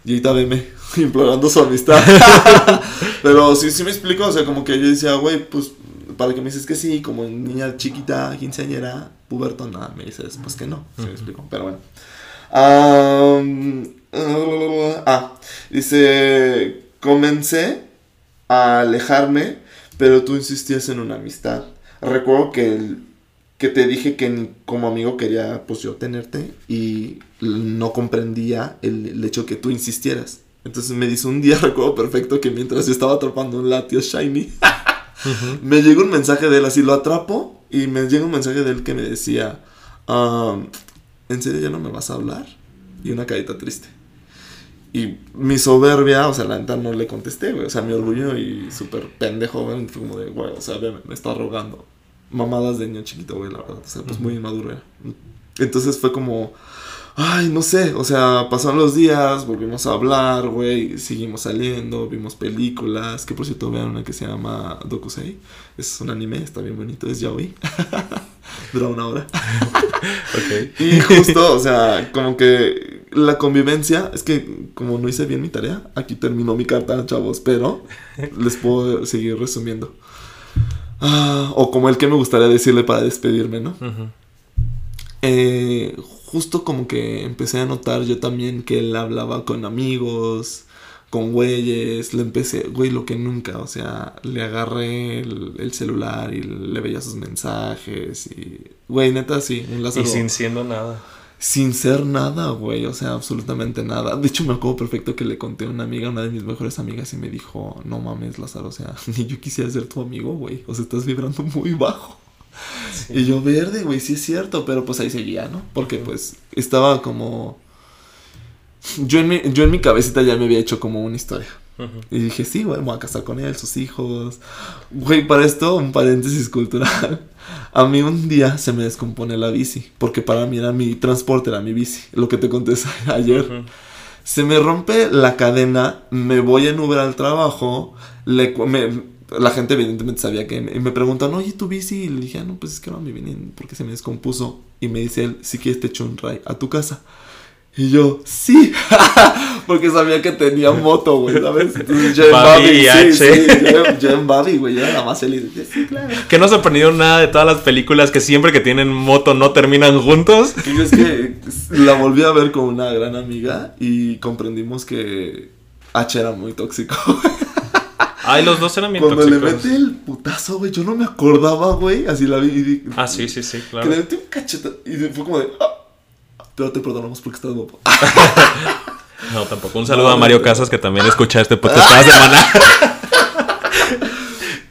Y ahorita veme <laughs> implorando su amistad. <laughs> pero sí, sí me explico, o sea, como que yo decía, güey, pues, para que me dices que sí, como niña chiquita, quinceañera, pubertona, me dices, pues que no. Sí me explico, pero bueno. Ah, Dice, comencé a alejarme, pero tú insistías en una amistad. Recuerdo que, que te dije que como amigo quería pues yo tenerte y no comprendía el, hecho que tú insistieras. Entonces me dice un día, <laughs> recuerdo perfecto, que mientras yo estaba atrapando un latio shiny, me llegó un mensaje de él así, lo atrapo y me llega un mensaje de él que me decía, ah, ¿en serio ya no me vas a hablar? Y una carita triste. Y mi soberbia, o sea, la neta no le contesté, güey. O sea, mi orgullo y súper pendejo, güey. Fue como de, güey, o sea, me, está rogando. Mamadas de niño chiquito, güey, la verdad. O sea, pues muy inmaduro, güey. Entonces fue como, ay, no sé. O sea, pasaron los días, volvimos a hablar, güey. Seguimos saliendo, vimos películas. Que por cierto, vean una que se llama Dokusei. Es un anime, está bien bonito, es yaoi. <laughs> Dura una hora. <laughs> ok. Y justo, o sea, como que la convivencia, es que como no hice bien mi tarea, aquí terminó mi carta, chavos, pero les puedo seguir resumiendo. Ah, o como el que me gustaría decirle para despedirme, ¿no? Eh, justo como que empecé a notar yo también que él hablaba con amigos, con güeyes, le empecé, güey, lo que nunca, o sea, le agarré el, celular y le veía sus mensajes y, güey, neta, sí, un Y sin siendo nada sin ser nada, güey, o sea, absolutamente nada. De hecho, me acuerdo perfecto que le conté a una amiga, una de mis mejores amigas, y me dijo, no mames, Lázaro, o sea, <laughs> ni yo quisiera ser tu amigo, güey, o sea, estás vibrando muy bajo. <laughs> Y yo, verde, güey, sí es cierto, pero pues ahí seguía, ¿no? Porque pues estaba como... Yo en, mi, yo en mi cabecita ya me había hecho como una historia. Y dije, sí, güey, me voy a casar con él, sus hijos. Güey, para esto, un paréntesis cultural. <laughs> A mí un día se me descompone la bici, porque para mí era mi transporte, era mi bici, lo que te conté <laughs> ayer. Se me rompe la cadena, me voy en Uber al trabajo, le, la gente evidentemente sabía que me, me preguntan, oye, ¿tu bici? Y le dije, ah, no, pues es que no me vine porque se me descompuso. Y me dice él, si quieres te echo un ray a tu casa. Y yo, sí, <laughs> porque sabía que tenía moto, güey, ¿sabes? Entonces, sí, sí, en Babi, güey, yo era la más feliz. Sí, claro. Que no se aprendió nada de todas las películas que siempre que tienen moto no terminan juntos. Y es que la volví a ver con una gran amiga y comprendimos que H era muy tóxico. <laughs> Ay, los dos eran bien Cuando le mete el putazo, güey, yo no me acordaba, güey, así la vi. ah, sí, sí, sí, claro. Que le metí un cachete y fue como de... Ah, pero te perdonamos porque estás guapo. <laughs> no, tampoco. Un saludo a Mario Casas que también escucha este podcast <laughs> cada semana.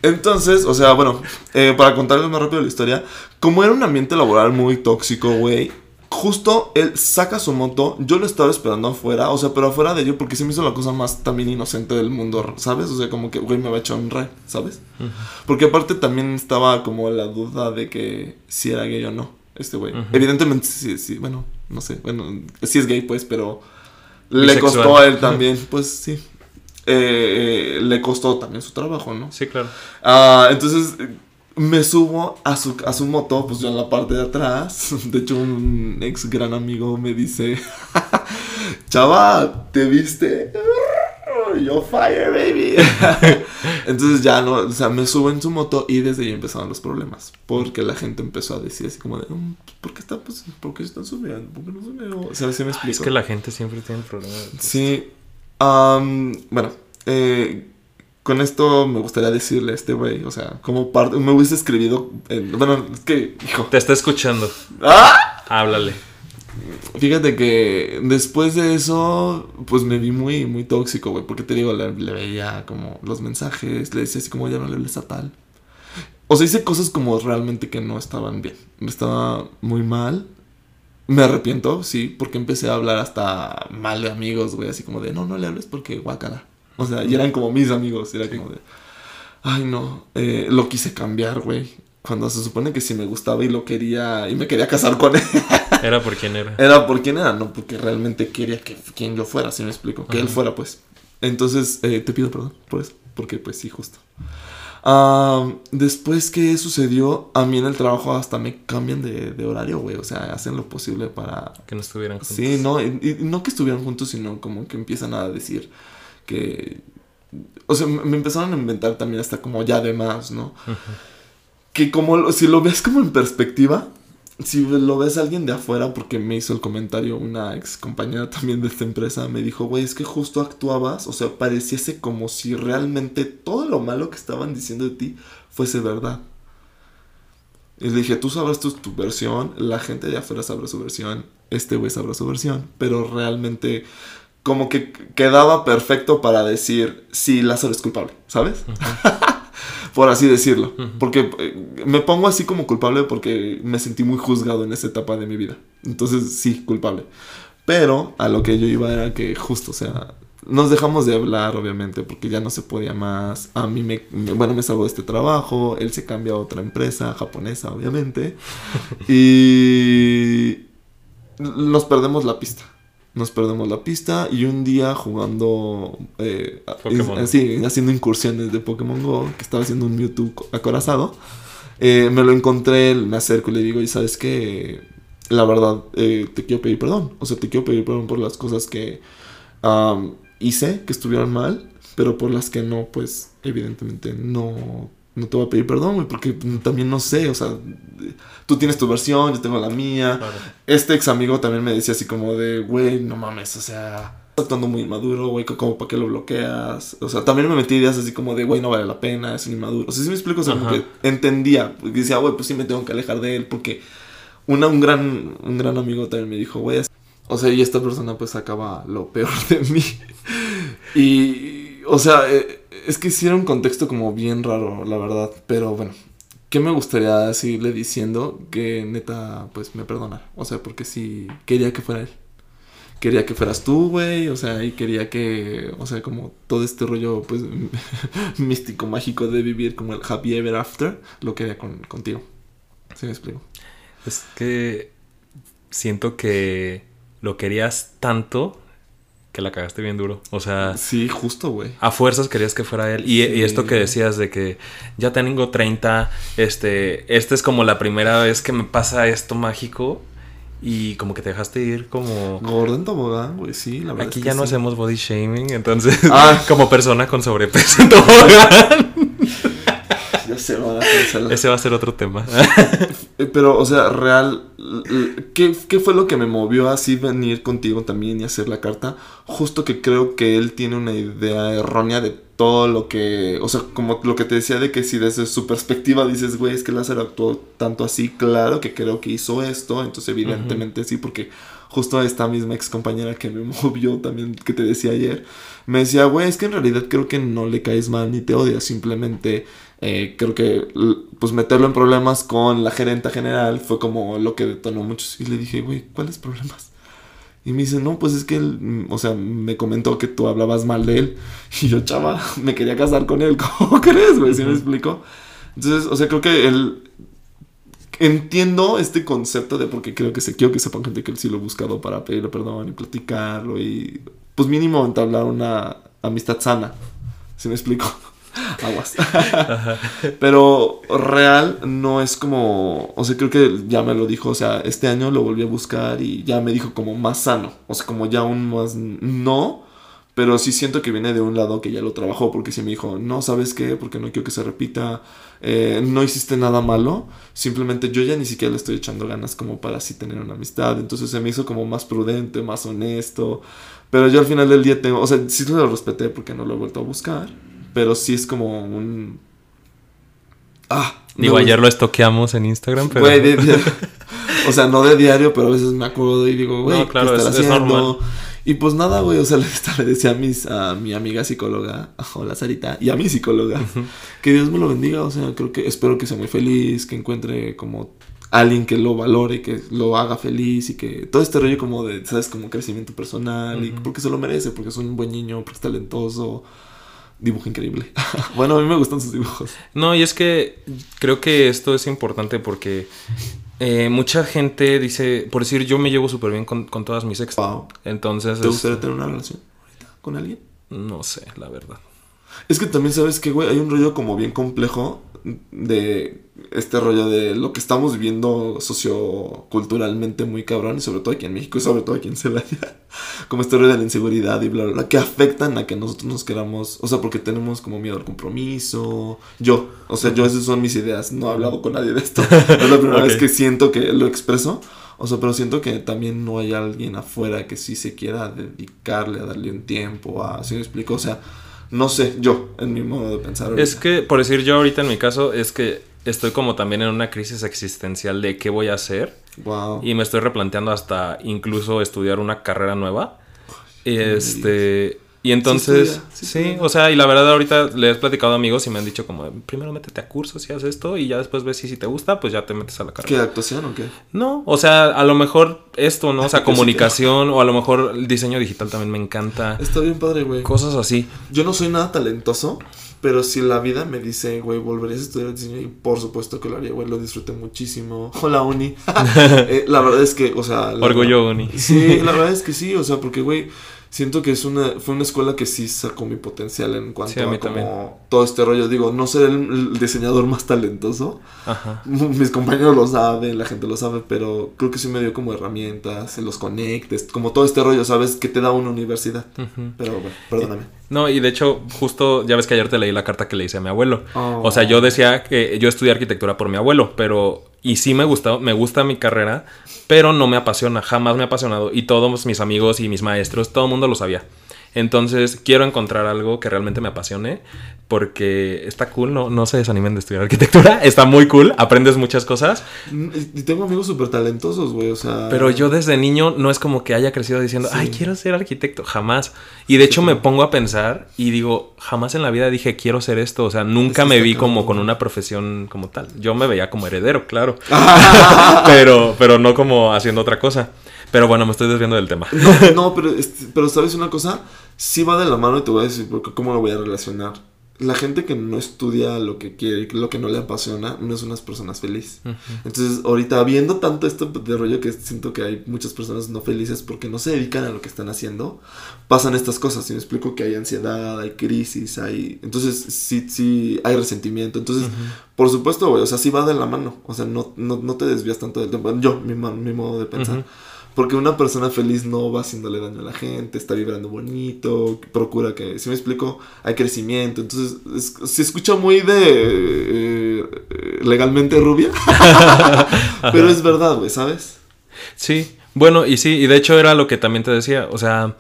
Entonces, o sea, bueno, eh, para contarles más rápido la historia, como era un ambiente laboral muy tóxico, güey, justo él saca su moto, yo lo estaba esperando afuera, o sea, pero afuera de ello, porque se me hizo la cosa más también inocente del mundo, ¿sabes? O sea, como que, güey, me va a echar un ray, ¿sabes? Porque aparte también estaba como la duda de que si era gay o no, este güey. Evidentemente, sí, sí, bueno, no sé, bueno, sí es gay pues, pero le costó a él también, pues sí. Eh, le costó también su trabajo, ¿no? Sí, claro. Ah, entonces me subo a su, a su moto, pues yo en la parte de atrás. <laughs> De hecho, un ex gran amigo me dice, <laughs> chava, ¿te viste? <laughs> yo fire, baby. Entonces ya no, o sea, me subo en su moto y desde ahí empezaron los problemas. Porque la gente empezó a decir así como de, mm, ¿por qué está, pues, por qué están subiendo? ¿Por qué no subiendo? O sea, ¿sí me explico? Es que la gente siempre tiene problemas. Sí. bueno, eh, con esto me gustaría decirle a este güey, o sea, como parte, me hubiese escribido, bueno, es que, hijo. Te está escuchando. ¡Ah! Háblale. Fíjate que después de eso, pues me vi muy, muy tóxico, güey. Porque te digo, le, veía como los mensajes, le decía así como ya no le hables a tal. O sea, hice cosas como realmente que no estaban bien. Estaba muy mal. Me arrepiento, sí, porque empecé a hablar hasta mal de amigos, güey. Así como de, no, no le hables porque guácala. <laughs> O sea, y eran como mis amigos. Era como de, ay, no. Eh, lo quise cambiar, güey. Cuando se supone que si me gustaba y lo quería y me quería casar con él. <laughs> ¿Era por quién era? Era por quién era, no porque realmente quería que quien yo fuera, si me explico. Que él fuera, pues. Entonces, eh, te pido perdón por eso. Porque, pues sí, justo. después que sucedió, a mí en el trabajo hasta me cambian de, horario, güey. O sea, hacen lo posible para... Que no estuvieran juntos. Sí, no, y, no que estuvieran juntos, sino como que empiezan a decir que... O sea, me empezaron a inventar también hasta como ya de más, ¿no? que como si lo ves como en perspectiva, si lo ves a alguien de afuera, porque me hizo el comentario una ex compañera también de esta empresa, me dijo, güey, es que justo actuabas, o sea, pareciese como si realmente todo lo malo que estaban diciendo de ti fuese verdad. Y le dije, tú sabrás tu, tu versión, la gente de afuera sabrá su versión, este güey sabrá su versión, pero realmente como que quedaba perfecto para decir, sí, Lázaro es culpable, ¿sabes? <laughs> por así decirlo. Porque eh, me pongo así como culpable porque me sentí muy juzgado en esa etapa de mi vida. Entonces, sí, culpable. Pero a lo que yo iba era que justo, o sea, nos dejamos de hablar, obviamente, porque ya no se podía más. A mí me, bueno, me salgo de este trabajo, él se cambia a otra empresa, japonesa, obviamente. <laughs> y nos perdemos la pista nos perdemos la pista y un día jugando, eh, sí, haciendo incursiones de Pokémon Go, que estaba haciendo un Mewtwo acorazado, eh, me lo encontré, me acerco y le digo, y sabes que la verdad, eh, te quiero pedir perdón, o sea, te quiero pedir perdón por las cosas que hice, que estuvieron mal, pero por las que no, pues evidentemente no no te voy a pedir perdón, güey, porque también no sé, o sea, tú tienes tu versión, yo tengo la mía. Este ex amigo también me decía así como de, güey, no mames, o sea, estás actuando muy inmaduro, güey, como para qué lo bloqueas. O sea, también me metí ideas así como de, güey, no vale la pena, es un inmaduro. O sea, si me explico, o sea, como que entendía, porque decía, güey, pues sí me tengo que alejar de él, porque una, un, gran, un gran amigo también me dijo, güey, o sea, y esta persona pues acaba lo peor de mí. <laughs> y, o sea, eh, es que sí un contexto como bien raro, la verdad. Pero bueno, ¿qué me gustaría seguirle diciendo? Que neta, pues me perdonara. O sea, porque sí quería que fuera él. quería que fueras tú, güey, o sea, y quería que, o sea, como todo este rollo, pues, <laughs> místico, mágico de vivir como el happy ever after, lo quería con, contigo. ¿Sí me explico? Es que siento que lo querías tanto que la cagaste bien duro. O sea, Sí, justo, güey. a fuerzas querías que fuera él. Y, y esto que decías de que ya tengo 30, este, esta es como la primera vez que me pasa esto mágico y como que te dejaste ir como... Gordon Tobogán, güey, sí, la verdad. Aquí es ya no hacemos body shaming, entonces Ah. <laughs> como persona con sobrepeso en <laughs> tobogán. A cancelar. Ese va a ser otro tema. <laughs> Eh, Pero, o sea, real, ¿qué, ¿qué fue lo que me movió así venir contigo también y hacer la carta? Justo que creo que él tiene una idea errónea de todo lo que, o sea, como lo que te decía de que si desde su perspectiva dices, güey, es que Lázaro actuó tanto así, claro que creo que hizo esto, entonces evidentemente sí, porque justo esta misma ex compañera que me <laughs> movió también, que te decía ayer, me decía, güey, es que en realidad creo que no le caes mal ni te odias, simplemente eh, creo que pues meterlo en problemas con la gerenta general fue como lo que detonó muchos. Y le dije, güey, ¿cuáles problemas? Y me dice, no, pues es que él, mm, o sea, me comentó que tú hablabas mal de él. <laughs> Y yo, chava, me quería casar con él. <laughs> ¿Cómo crees, güey? ¿Sí me explico? Entonces, o sea, creo que él... Entiendo este concepto de porque creo que se quiero que sepan gente que él sí lo ha buscado para pedirle perdón y platicarlo y pues mínimo entablar una amistad sana. ¿Sí me explico? <laughs> Aguas. Pero real no es como, o sea, creo que ya me lo dijo, o sea, este año lo volví a buscar y ya me dijo como más sano, o sea, como ya un más no, pero sí siento que viene de un lado que ya lo trabajó, porque sí me dijo, no, ¿sabes qué? Porque no quiero que se repita, eh, no hiciste nada malo, simplemente yo ya ni siquiera le estoy echando ganas como para así tener una amistad, entonces se me hizo como más prudente, más honesto, pero yo al final del día tengo, o sea, sí lo respeté porque no lo he vuelto a buscar, pero sí es como un... Ah, Digo, me ayer lo estoqueamos en Instagram, pero... Güey, de diario. <laughs> O sea, no de diario, pero a veces me acuerdo y digo, güey, No, claro, ¿qué es- es haciendo? normal. Y pues nada, güey, o sea, <laughs> le, decía a, mis, a mi amiga psicóloga, <laughs> hola Sarita, y a mi psicóloga, que Dios me lo bendiga, o sea, creo que espero que sea muy feliz, que encuentre como alguien que lo valore, que lo haga feliz y que todo este rollo como de, ¿sabes? Como crecimiento personal y porque se lo merece, porque es un buen niño, porque es talentoso, dibujo increíble. <laughs> bueno, a mí me gustan sus dibujos. No, y es que creo que esto es importante porque eh, mucha gente dice, por decir, yo me llevo súper bien con, con todas mis ex. Wow. Entonces, ¿Te es- gustaría tener una relación ahorita con alguien? no sé, la verdad. Es que también sabes que, güey, hay un rollo como bien complejo de este rollo de lo que estamos viviendo socioculturalmente muy cabrón, y sobre todo aquí en México, y sobre todo aquí en Celaya, <laughs> como este rollo de la inseguridad y bla, bla, bla, que afectan a que nosotros nos queramos, o sea, porque tenemos como miedo al compromiso. Yo, o sea, yo esas son mis ideas, no he hablado con nadie de esto, <laughs> es la primera Ok. vez que siento que lo expreso. O sea, pero siento que también no hay alguien afuera que sí se quiera dedicarle a darle un tiempo a, ¿sí me explico? O sea, no sé, yo, en mi modo de pensar. ahorita. Es que, por decir yo ahorita en mi caso, es que estoy como también en una crisis existencial de qué voy a hacer. Wow. Y me estoy replanteando hasta incluso estudiar una carrera nueva. Este. Y entonces, sí, o sea, y la verdad ahorita le he platicado a amigos y me han dicho como, primero métete a cursos y haz esto y ya después ves si, si te gusta, pues ya te metes a la carrera. ¿Qué actuación o qué? No, o sea, a lo mejor esto, ¿no? O sea, Yo sí comunicación o a lo mejor el diseño digital también me encanta. Está bien padre, güey. Cosas así. Yo no soy nada talentoso, pero si la vida me dice, güey, volverías a estudiar diseño, y por supuesto que lo haría, güey, lo disfruté muchísimo. <laughs> Hola, Uni. <laughs> Eh, la verdad es que, o sea... la- Orgullo uni. Sí, la verdad es que sí, o sea, porque, güey, siento que es una, fue una escuela que sí sacó mi potencial en cuanto Sí, a como también. todo este rollo. Digo, no ser el, diseñador más talentoso, Ajá. <laughs> mis compañeros lo saben, la gente lo sabe, pero creo que sí me dio como herramientas, los conectes, como todo este rollo, ¿sabes? Que te da una universidad. Pero bueno, perdóname. No, y de hecho, justo ya ves que ayer te leí la carta que le hice a mi abuelo. Oh. O sea, yo decía que yo estudié arquitectura por mi abuelo, pero. Y sí me gusta, me gusta mi carrera, pero no me apasiona, jamás me ha apasionado. Y todos mis amigos y mis maestros, todo el mundo lo sabía. Entonces, quiero encontrar algo que realmente me apasione, porque está cool, no, no se desanimen de estudiar arquitectura, <laughs> está muy cool, aprendes muchas cosas, Mm, Y tengo amigos súper talentosos, güey, o sea... pero yo desde niño no es como que haya crecido diciendo, Sí. ay, quiero ser arquitecto, jamás. Y de hecho Sí, me pongo a pensar y digo, jamás en la vida dije, quiero ser esto, o sea, nunca Es me vi como cabrón. con una profesión como tal. Yo me veía como heredero, claro, <laughs> <laughs> pero, pero no como haciendo otra cosa. Pero bueno, me estoy desviando del tema. No, no pero, este, pero ¿sabes una cosa? Sí va de la mano y te voy a decir porque cómo lo voy a relacionar. La gente que no estudia lo que quiere, lo que no le apasiona, no es unas personas felices. Ujú. Entonces, ahorita viendo tanto esto de rollo que siento que hay muchas personas no felices porque no se dedican a lo que están haciendo, pasan estas cosas. Y me explico que hay ansiedad, hay crisis, hay... Entonces, sí, sí, hay resentimiento. Entonces, por supuesto, güey, o sea, sí va de la mano. O sea, no, no, no te desvías tanto del tema. Yo, mi, mi modo de pensar. Porque una persona feliz no va haciéndole daño a la gente, está vibrando bonito, procura que, si me explico, hay crecimiento. Entonces, es- se escucha muy de eh, legalmente rubia, <laughs> pero es verdad, güey, ¿sabes? Sí, bueno, y sí, y de hecho era lo que también te decía, o sea,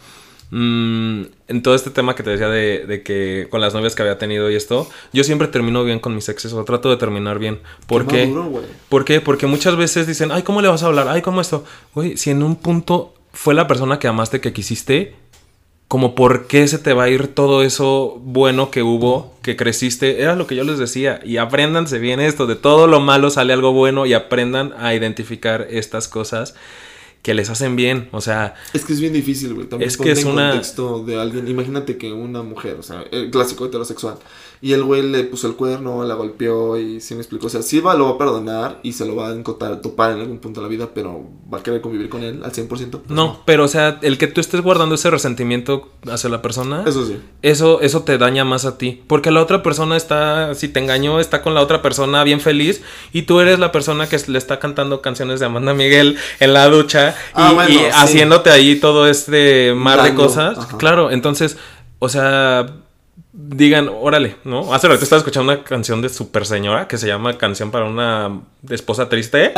mm, en todo este tema que te decía de, de que con las novias que había tenido y esto, yo siempre termino bien con mis exes, o trato de terminar bien. ¿Por Qué qué? maduro, güey. ¿Por qué? Porque muchas veces dicen, ay, ¿cómo le vas a hablar? Ay, ¿cómo esto? Güey, si en un punto fue la persona que amaste, que quisiste, como por qué se te va a ir todo eso bueno que hubo, que creciste, era lo que yo les decía, y apréndanse bien esto, de todo lo malo sale algo bueno y aprendan a identificar estas cosas que les hacen bien, o sea, Es que es bien difícil, güey. También Es que es en una- contexto de alguien. Imagínate que una mujer, o sea, el clásico heterosexual, y el güey le puso el cuerno, la golpeó y sí me explicó. O sea, sí va, lo va a perdonar y se lo va a encontrar, topar en algún punto de la vida, pero va a querer convivir con él al 100%. Pues no, pero o sea, el que tú estés guardando ese resentimiento hacia la persona, Eso sí. eso, eso te daña más a ti. Porque la otra persona está, si te engañó, está con la otra persona bien feliz. Y tú eres la persona que le está cantando canciones de Amanda Miguel en la ducha. Y, Ah, bueno, y sí. haciéndote ahí todo este mar de cosas. ajá. Claro, entonces, o sea, digan, órale, ¿no? Hace rato estaba escuchando una canción de Super Señora que se llama Canción para una esposa triste.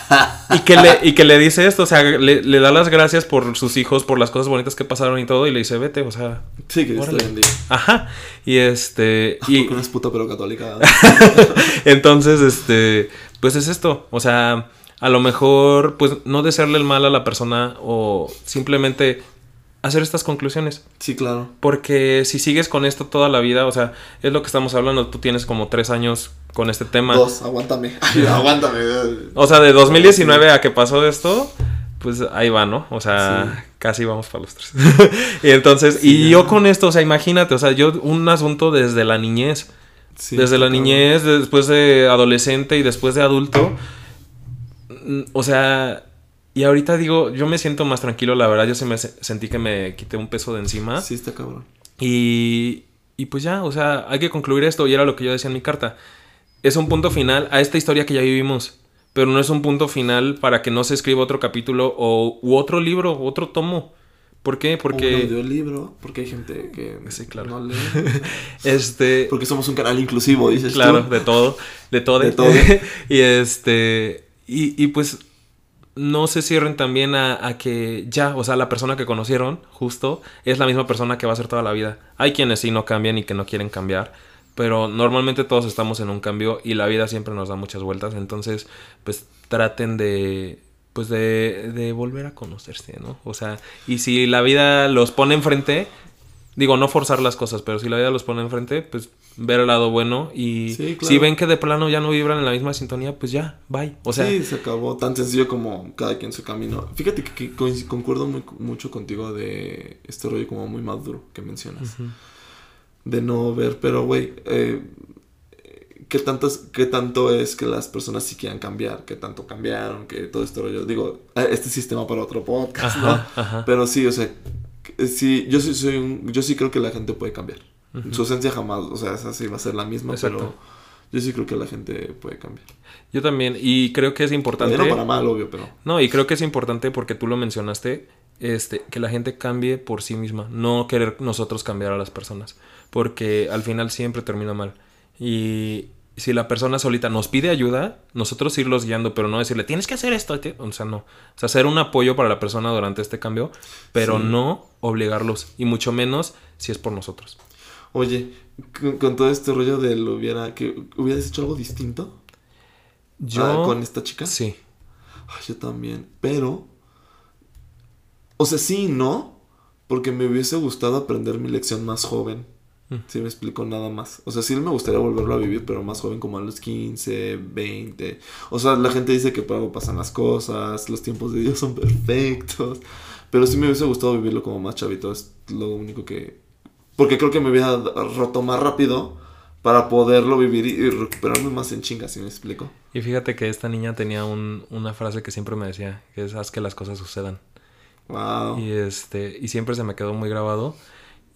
<laughs> y, que le, y que le dice esto, o sea, le, le da las gracias por sus hijos, por las cosas bonitas que pasaron y todo. Y le dice, vete, o sea, Sí, que Órale. bendiga. Ajá. Y este. <laughs> Y Porque no es puta pero católica. <laughs> entonces, este. Pues es esto. O sea, a lo mejor, pues no desearle el mal a la persona o simplemente hacer estas conclusiones. Sí, claro. Porque si sigues con esto toda la vida, o sea, es lo que estamos hablando. Tú tienes como tres años con este tema. Dos, aguántame. <laughs> Ay, aguántame. O sea, de 2019 a que pasó esto, pues ahí va, ¿no? O sea, Sí. casi vamos para los tres. <laughs> y entonces, Sí, y ya. yo con esto, o sea, imagínate, o sea, yo un asunto desde la niñez. Sí, desde la niñez, después de adolescente y después de adulto. Mm, O sea, y ahorita digo, yo me siento más tranquilo, la verdad, yo sí me se- sentí que me quité un peso de encima. Sí, está cabrón. Y, y pues ya, o sea, hay que concluir esto, y era lo que yo decía en mi carta. Es un punto final a esta historia que ya vivimos, pero no es un punto final para que no se escriba otro capítulo o, u otro libro, otro tomo. ¿Por qué? Un Porque, audiolibro, porque hay gente que Sí, claro. no lee. <laughs> este, Porque somos un canal inclusivo, dices Claro, tú. de todo, de todo. De todo. <laughs> y este, y, y pues no se cierren también a, que ya, o sea, la persona que conocieron, justo, es la misma persona que va a ser toda la vida. Hay quienes sí no cambian y que no quieren cambiar, pero normalmente todos estamos en un cambio y la vida siempre nos da muchas vueltas, entonces, pues traten de pues de, de volver a conocerse, ¿no? O sea, y si la vida los pone enfrente, digo, no forzar las cosas, pero si la vida los pone enfrente, pues ver el lado bueno y Sí, claro. si ven que de plano ya no vibran en la misma sintonía, pues ya, bye. O sea, sí, se acabó tan sencillo como cada quien su camino. Fíjate que, concuerdo muy- mucho contigo de este rollo como muy maduro que mencionas. ujú. De no ver, pero güey, eh, ¿qué, tantas, ¿qué tanto es que las personas sí quieran cambiar? ¿Qué tanto cambiaron? Que todo este rollo. Digo, eh, este sistema para otro podcast, ¿no? Ajá. Pero sí, o sea, sí, yo sí soy un- yo sí creo que la gente puede cambiar. Su esencia jamás, o sea, esa sí va a ser la misma, Exacto. pero yo sí creo que la gente puede cambiar. Yo también, y creo que es importante. No para mal, obvio, pero. No, y creo que es importante porque tú lo mencionaste, este, que la gente cambie por sí misma, no querer nosotros cambiar a las personas, porque al final siempre termina mal. Y si la persona solita nos pide ayuda, nosotros irlos guiando, pero no decirle, tienes que hacer esto, te-". o sea, no. O sea, ser un apoyo para la persona durante este cambio, pero Sí. no obligarlos, y mucho menos si es por nosotros. Oye, con, con todo este rollo de lo hubiera. que ¿Hubieras hecho algo distinto? Yo... ah, con esta chica? Sí. Ay, yo también. Pero. O sea, sí y no. Porque me hubiese gustado aprender mi lección más joven. Sí me explico nada más. O sea, sí me gustaría volverlo a vivir, pero más joven como a los 15, 20. O sea, la gente dice que por algo pasan las cosas, los tiempos de Dios son perfectos. Pero sí me hubiese gustado vivirlo como más chavito, es lo único que... Porque creo que me hubiera roto más rápido para poderlo vivir y recuperarme más en chinga, si me explico. Y fíjate que esta niña tenía un, una frase que siempre me decía, que es haz que las cosas sucedan. Wow. Y este, y siempre se me quedó muy grabado.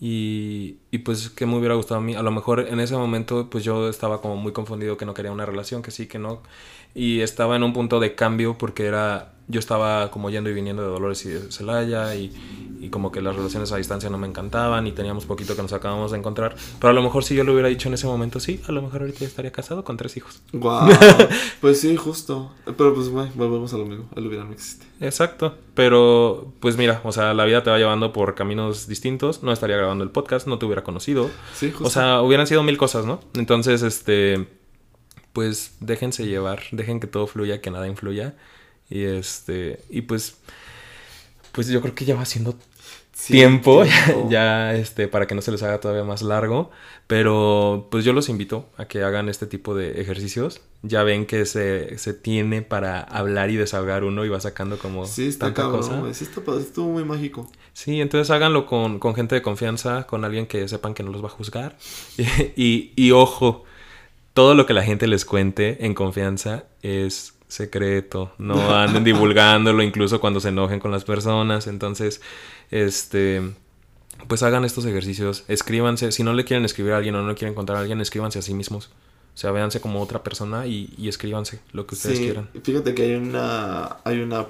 Y, y pues que me hubiera gustado a mí. A lo mejor en ese momento pues yo estaba como muy confundido que no quería una relación, que sí, que no. Y estaba en un punto de cambio porque era yo estaba como yendo y viniendo de Dolores y de Celaya y, y, como que las relaciones a distancia no me encantaban y teníamos poquito que nos acabamos de encontrar. Pero a lo mejor si yo lo hubiera dicho en ese momento, sí, a lo mejor ahorita ya estaría casado con tres hijos. Wow. <laughs> pues sí, justo. Pero pues bueno, volvemos a lo mismo. El hubiera no existe. Exacto. Pero pues mira, o sea, la vida te va llevando por caminos distintos. No estaría grabando el podcast, no te hubiera conocido. Sí, justo. O sea, hubieran sido mil cosas, ¿no? Entonces, este, pues déjense llevar, dejen que todo fluya, que nada influya. Y este, y pues, pues yo creo que ya va siendo sí, tiempo, <laughs> tiempo. ya este, para que no se les haga todavía más largo. Pero pues yo los invito a que hagan este tipo de ejercicios. Ya ven que se, se tiene para hablar y desahogar uno y va sacando como sí, está tanta cabrón, cosa. Sí, está, estuvo muy mágico. Sí, entonces háganlo con, con gente de confianza, con alguien que sepan que no los va a juzgar. <laughs> Y, y, y ojo, todo lo que la gente les cuente en confianza es secreto, no anden <laughs> divulgándolo incluso cuando se enojen con las personas, entonces, este, pues hagan estos ejercicios, escríbanse, si no le quieren escribir a alguien o no quieren contar a alguien, escríbanse a sí mismos, o sea, véanse como otra persona y, y escríbanse lo que ustedes sí, quieran. Fíjate que hay una, hay una,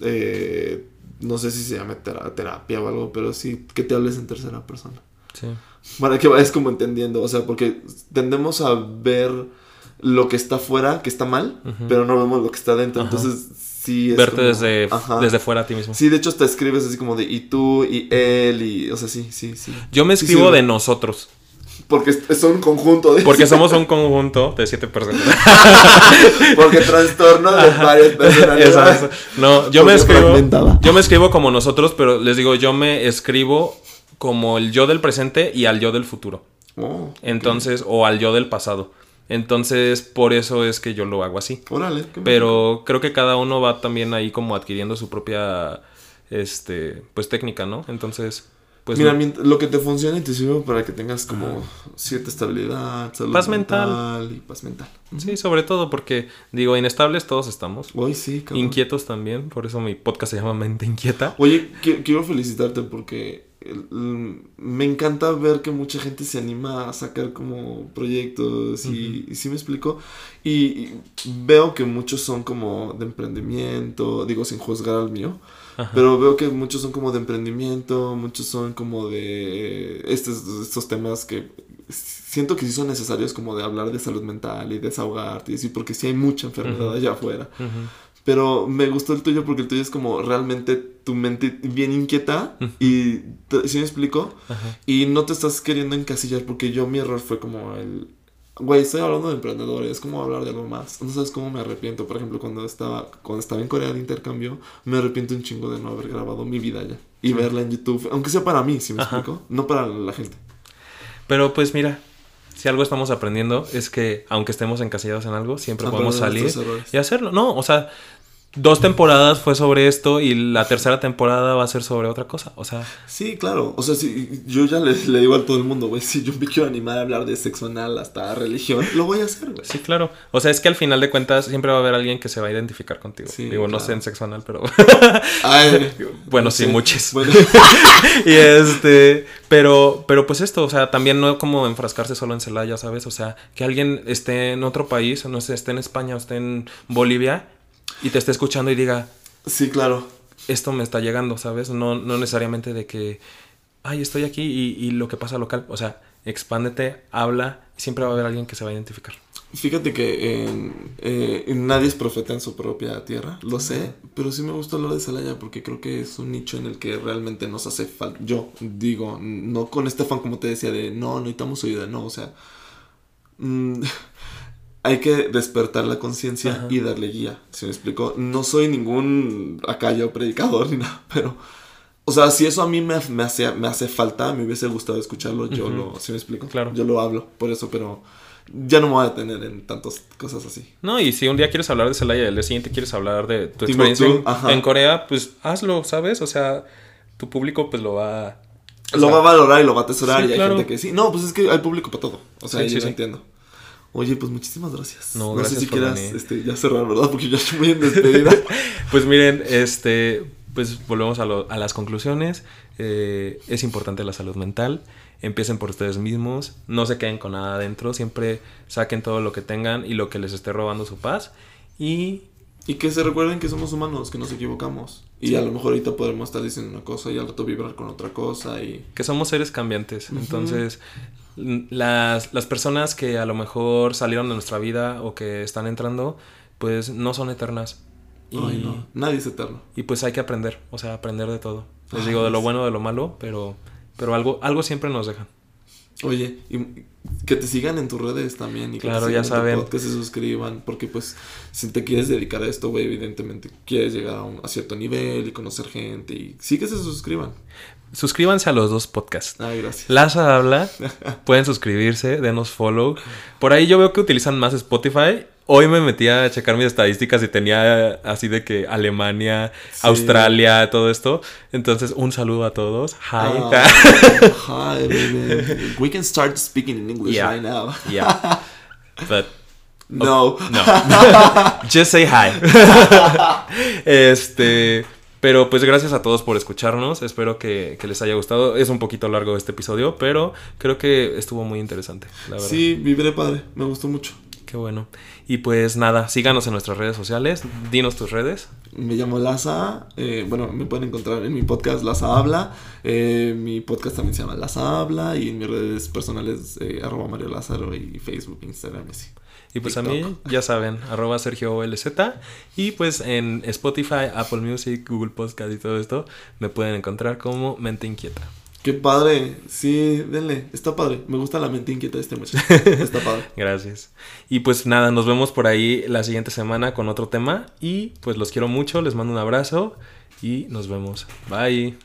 eh, no sé si se llama terapia o algo, pero sí, que te hables en tercera persona. Sí. Para que vayas como entendiendo, o sea, porque tendemos a ver lo que está afuera, que está mal, uh -huh. pero no vemos lo que está dentro. Ajá. Entonces, sí es. Verte como, desde, desde fuera a ti mismo. Sí, de hecho, te escribes así como de y tú, y él, y. O sea, sí, sí, sí. Yo me escribo sí, de nosotros. Porque son un conjunto de. Porque <laughs> somos un conjunto de siete personas. <laughs> Porque trastorno de varias personalidades. No, yo me escribo. Yo me escribo como nosotros, pero les digo, yo me escribo como el yo del presente y al yo del futuro. Oh, Entonces, o al yo del pasado. Entonces, por eso es que yo lo hago así. Órale, Pero creo que cada uno va también ahí como adquiriendo su propia este pues técnica, ¿no? Entonces, pues Mira, no. lo que te funcione te sirve para que tengas como cierta estabilidad, salud paz mental. mental y paz mental. Sí, sobre todo porque digo, inestables todos estamos. Hoy sí, cabrón. Inquietos también, por eso mi podcast se llama Mente Inquieta. Oye, quiero felicitarte porque me encanta ver que mucha gente se anima a sacar como proyectos y, uh -huh. y sí me explico y, y, veo que muchos son como de emprendimiento digo sin juzgar al mío Ajá. pero veo que muchos son como de emprendimiento muchos son como de estos, estos temas que siento que sí son necesarios como de hablar de salud mental y desahogarte y así porque sí hay mucha enfermedad uh -huh. allá afuera uh -huh. Pero me gustó el tuyo porque el tuyo es como realmente tu mente bien inquieta. Uh -huh. Y ¿sí me explico? Uh -huh. Y no te estás queriendo encasillar porque yo mi error fue como el... Güey, estoy hablando de emprendedores, es como hablar de algo más. No sabes cómo me arrepiento. Por ejemplo, cuando estaba, cuando estaba en Corea de intercambio, me arrepiento un chingo de no haber grabado mi vida allá. Y verla en YouTube, aunque sea para mí, ¿sí me explico? No para la gente. Pero pues mira, si algo estamos aprendiendo es que aunque estemos encasillados en algo, siempre podemos salir y hacerlo. No, o sea, dos temporadas fue sobre esto y la tercera temporada va a ser sobre otra cosa, o sea... Sí, claro, o sea, si yo ya le, le digo a todo el mundo, güey, si yo me quiero animar a hablar de sexo anal hasta religión, lo voy a hacer, güey. Sí, claro, o sea, es que al final de cuentas siempre va a haber alguien que se va a identificar contigo. Sí, Digo, claro. no sé en sexo anal, pero... Ay, <laughs> bueno, sí, sí muchos. Bueno. <laughs> y este... Pero, pero pues esto, o sea, también no como enfrascarse solo en Celaya, ¿sabes? O sea, que alguien esté en otro país, no sé, esté en España o esté en Bolivia y te esté escuchando y diga, sí, claro, esto me está llegando, ¿sabes? No, no necesariamente de que, ay, estoy aquí y, y, lo que pasa local, o sea, expándete, habla, siempre va a haber alguien que se va a identificar. Fíjate que eh, eh, nadie es profeta en su propia tierra, lo sé, pero sí me gusta hablar de Celaya porque creo que es un nicho en el que realmente nos hace falta. Yo digo, no con este fan como te decía de no, necesitamos ayuda, no, o sea, mmm, <laughs> hay que despertar la conciencia y darle guía. ¿Se me explicó? No soy ningún acá yo predicador <laughs> ni nada, pero O sea, si eso a mí me, me, hace, me hace falta, me hubiese gustado escucharlo, yo lo, ¿sí me explico? Claro. Yo lo hablo, por eso, pero ya no me voy a detener en tantas cosas así. No, y si un día quieres hablar de Celaya y el día siguiente quieres hablar de tu experiencia en, Corea, pues hazlo, ¿sabes? O sea, tu público pues lo va... o lo va a valorar y lo va a atesorar sí, y hay claro. gente que sí. No, pues es que hay público para todo. O sea, Sí, yo sí, lo entiendo. Oye, pues muchísimas gracias. No, No, gracias sé si quieras este, ya cerrar, ¿verdad? Porque ya estoy muy en despedida. <laughs> Pues miren, este, pues volvemos a, lo- a las conclusiones. Eh, es importante la salud mental. Empiecen por ustedes mismos. No se queden con nada adentro. Siempre saquen todo lo que tengan y lo que les esté robando su paz. Y y que se recuerden que somos humanos, que nos equivocamos. Y Sí. a lo mejor ahorita podremos estar diciendo una cosa y al rato vibrar con otra cosa. Y que somos seres cambiantes. Ujú. Entonces, l- las, las personas que a lo mejor salieron de nuestra vida o que están entrando, pues no son eternas. Y, Ay, no, nadie es eterno. y pues hay que aprender, o sea, aprender de todo. Les Ay, digo, de lo bueno, de lo malo, pero, pero algo, algo siempre nos dejan. Oye, y que te sigan en tus redes también. Y que Claro, te ya saben. que se suscriban. Porque, pues, si te quieres dedicar a esto, güey, evidentemente quieres llegar a, un, a cierto nivel y conocer gente. Y sí que se suscriban. Suscríbanse a los dos podcasts. Ay, gracias. Laza habla, <laughs> pueden suscribirse, denos follow. Por ahí yo veo que utilizan más Spotify. Hoy me metí a checar mis estadísticas y tenía así de que Alemania, Sí. Australia, todo esto. Entonces, un saludo a todos. Hi. Ah, <laughs> hi, baby. We can start speaking in English Yeah. right now. yeah. <laughs> But No. no. Just say hi. este. Pero pues gracias a todos por escucharnos. Espero que, que les haya gustado. Es un poquito largo este episodio, pero creo que estuvo muy interesante, la verdad. Sí, vibré padre. Me gustó mucho. Qué bueno. Y pues nada, síganos en nuestras redes sociales. Dinos tus redes. Me llamo Laza. eh, bueno, me pueden encontrar en mi podcast Laza Habla. eh, mi podcast también se llama Laza Habla. Y en mis redes personales, eh, arroba Mario Lázaro y Facebook, Instagram, y así. Y pues a mí, ya saben, arroba Sergio OLZ. Y pues en Spotify, Apple Music, Google Podcast y todo esto, me pueden encontrar como Mente Inquieta. Qué padre. Sí, denle. Está padre. Me gusta la mente inquieta de este muchacho. <laughs> Está padre. Gracias. Y pues nada, nos vemos por ahí la siguiente semana con otro tema. Y pues los quiero mucho, les mando un abrazo y nos vemos. Bye.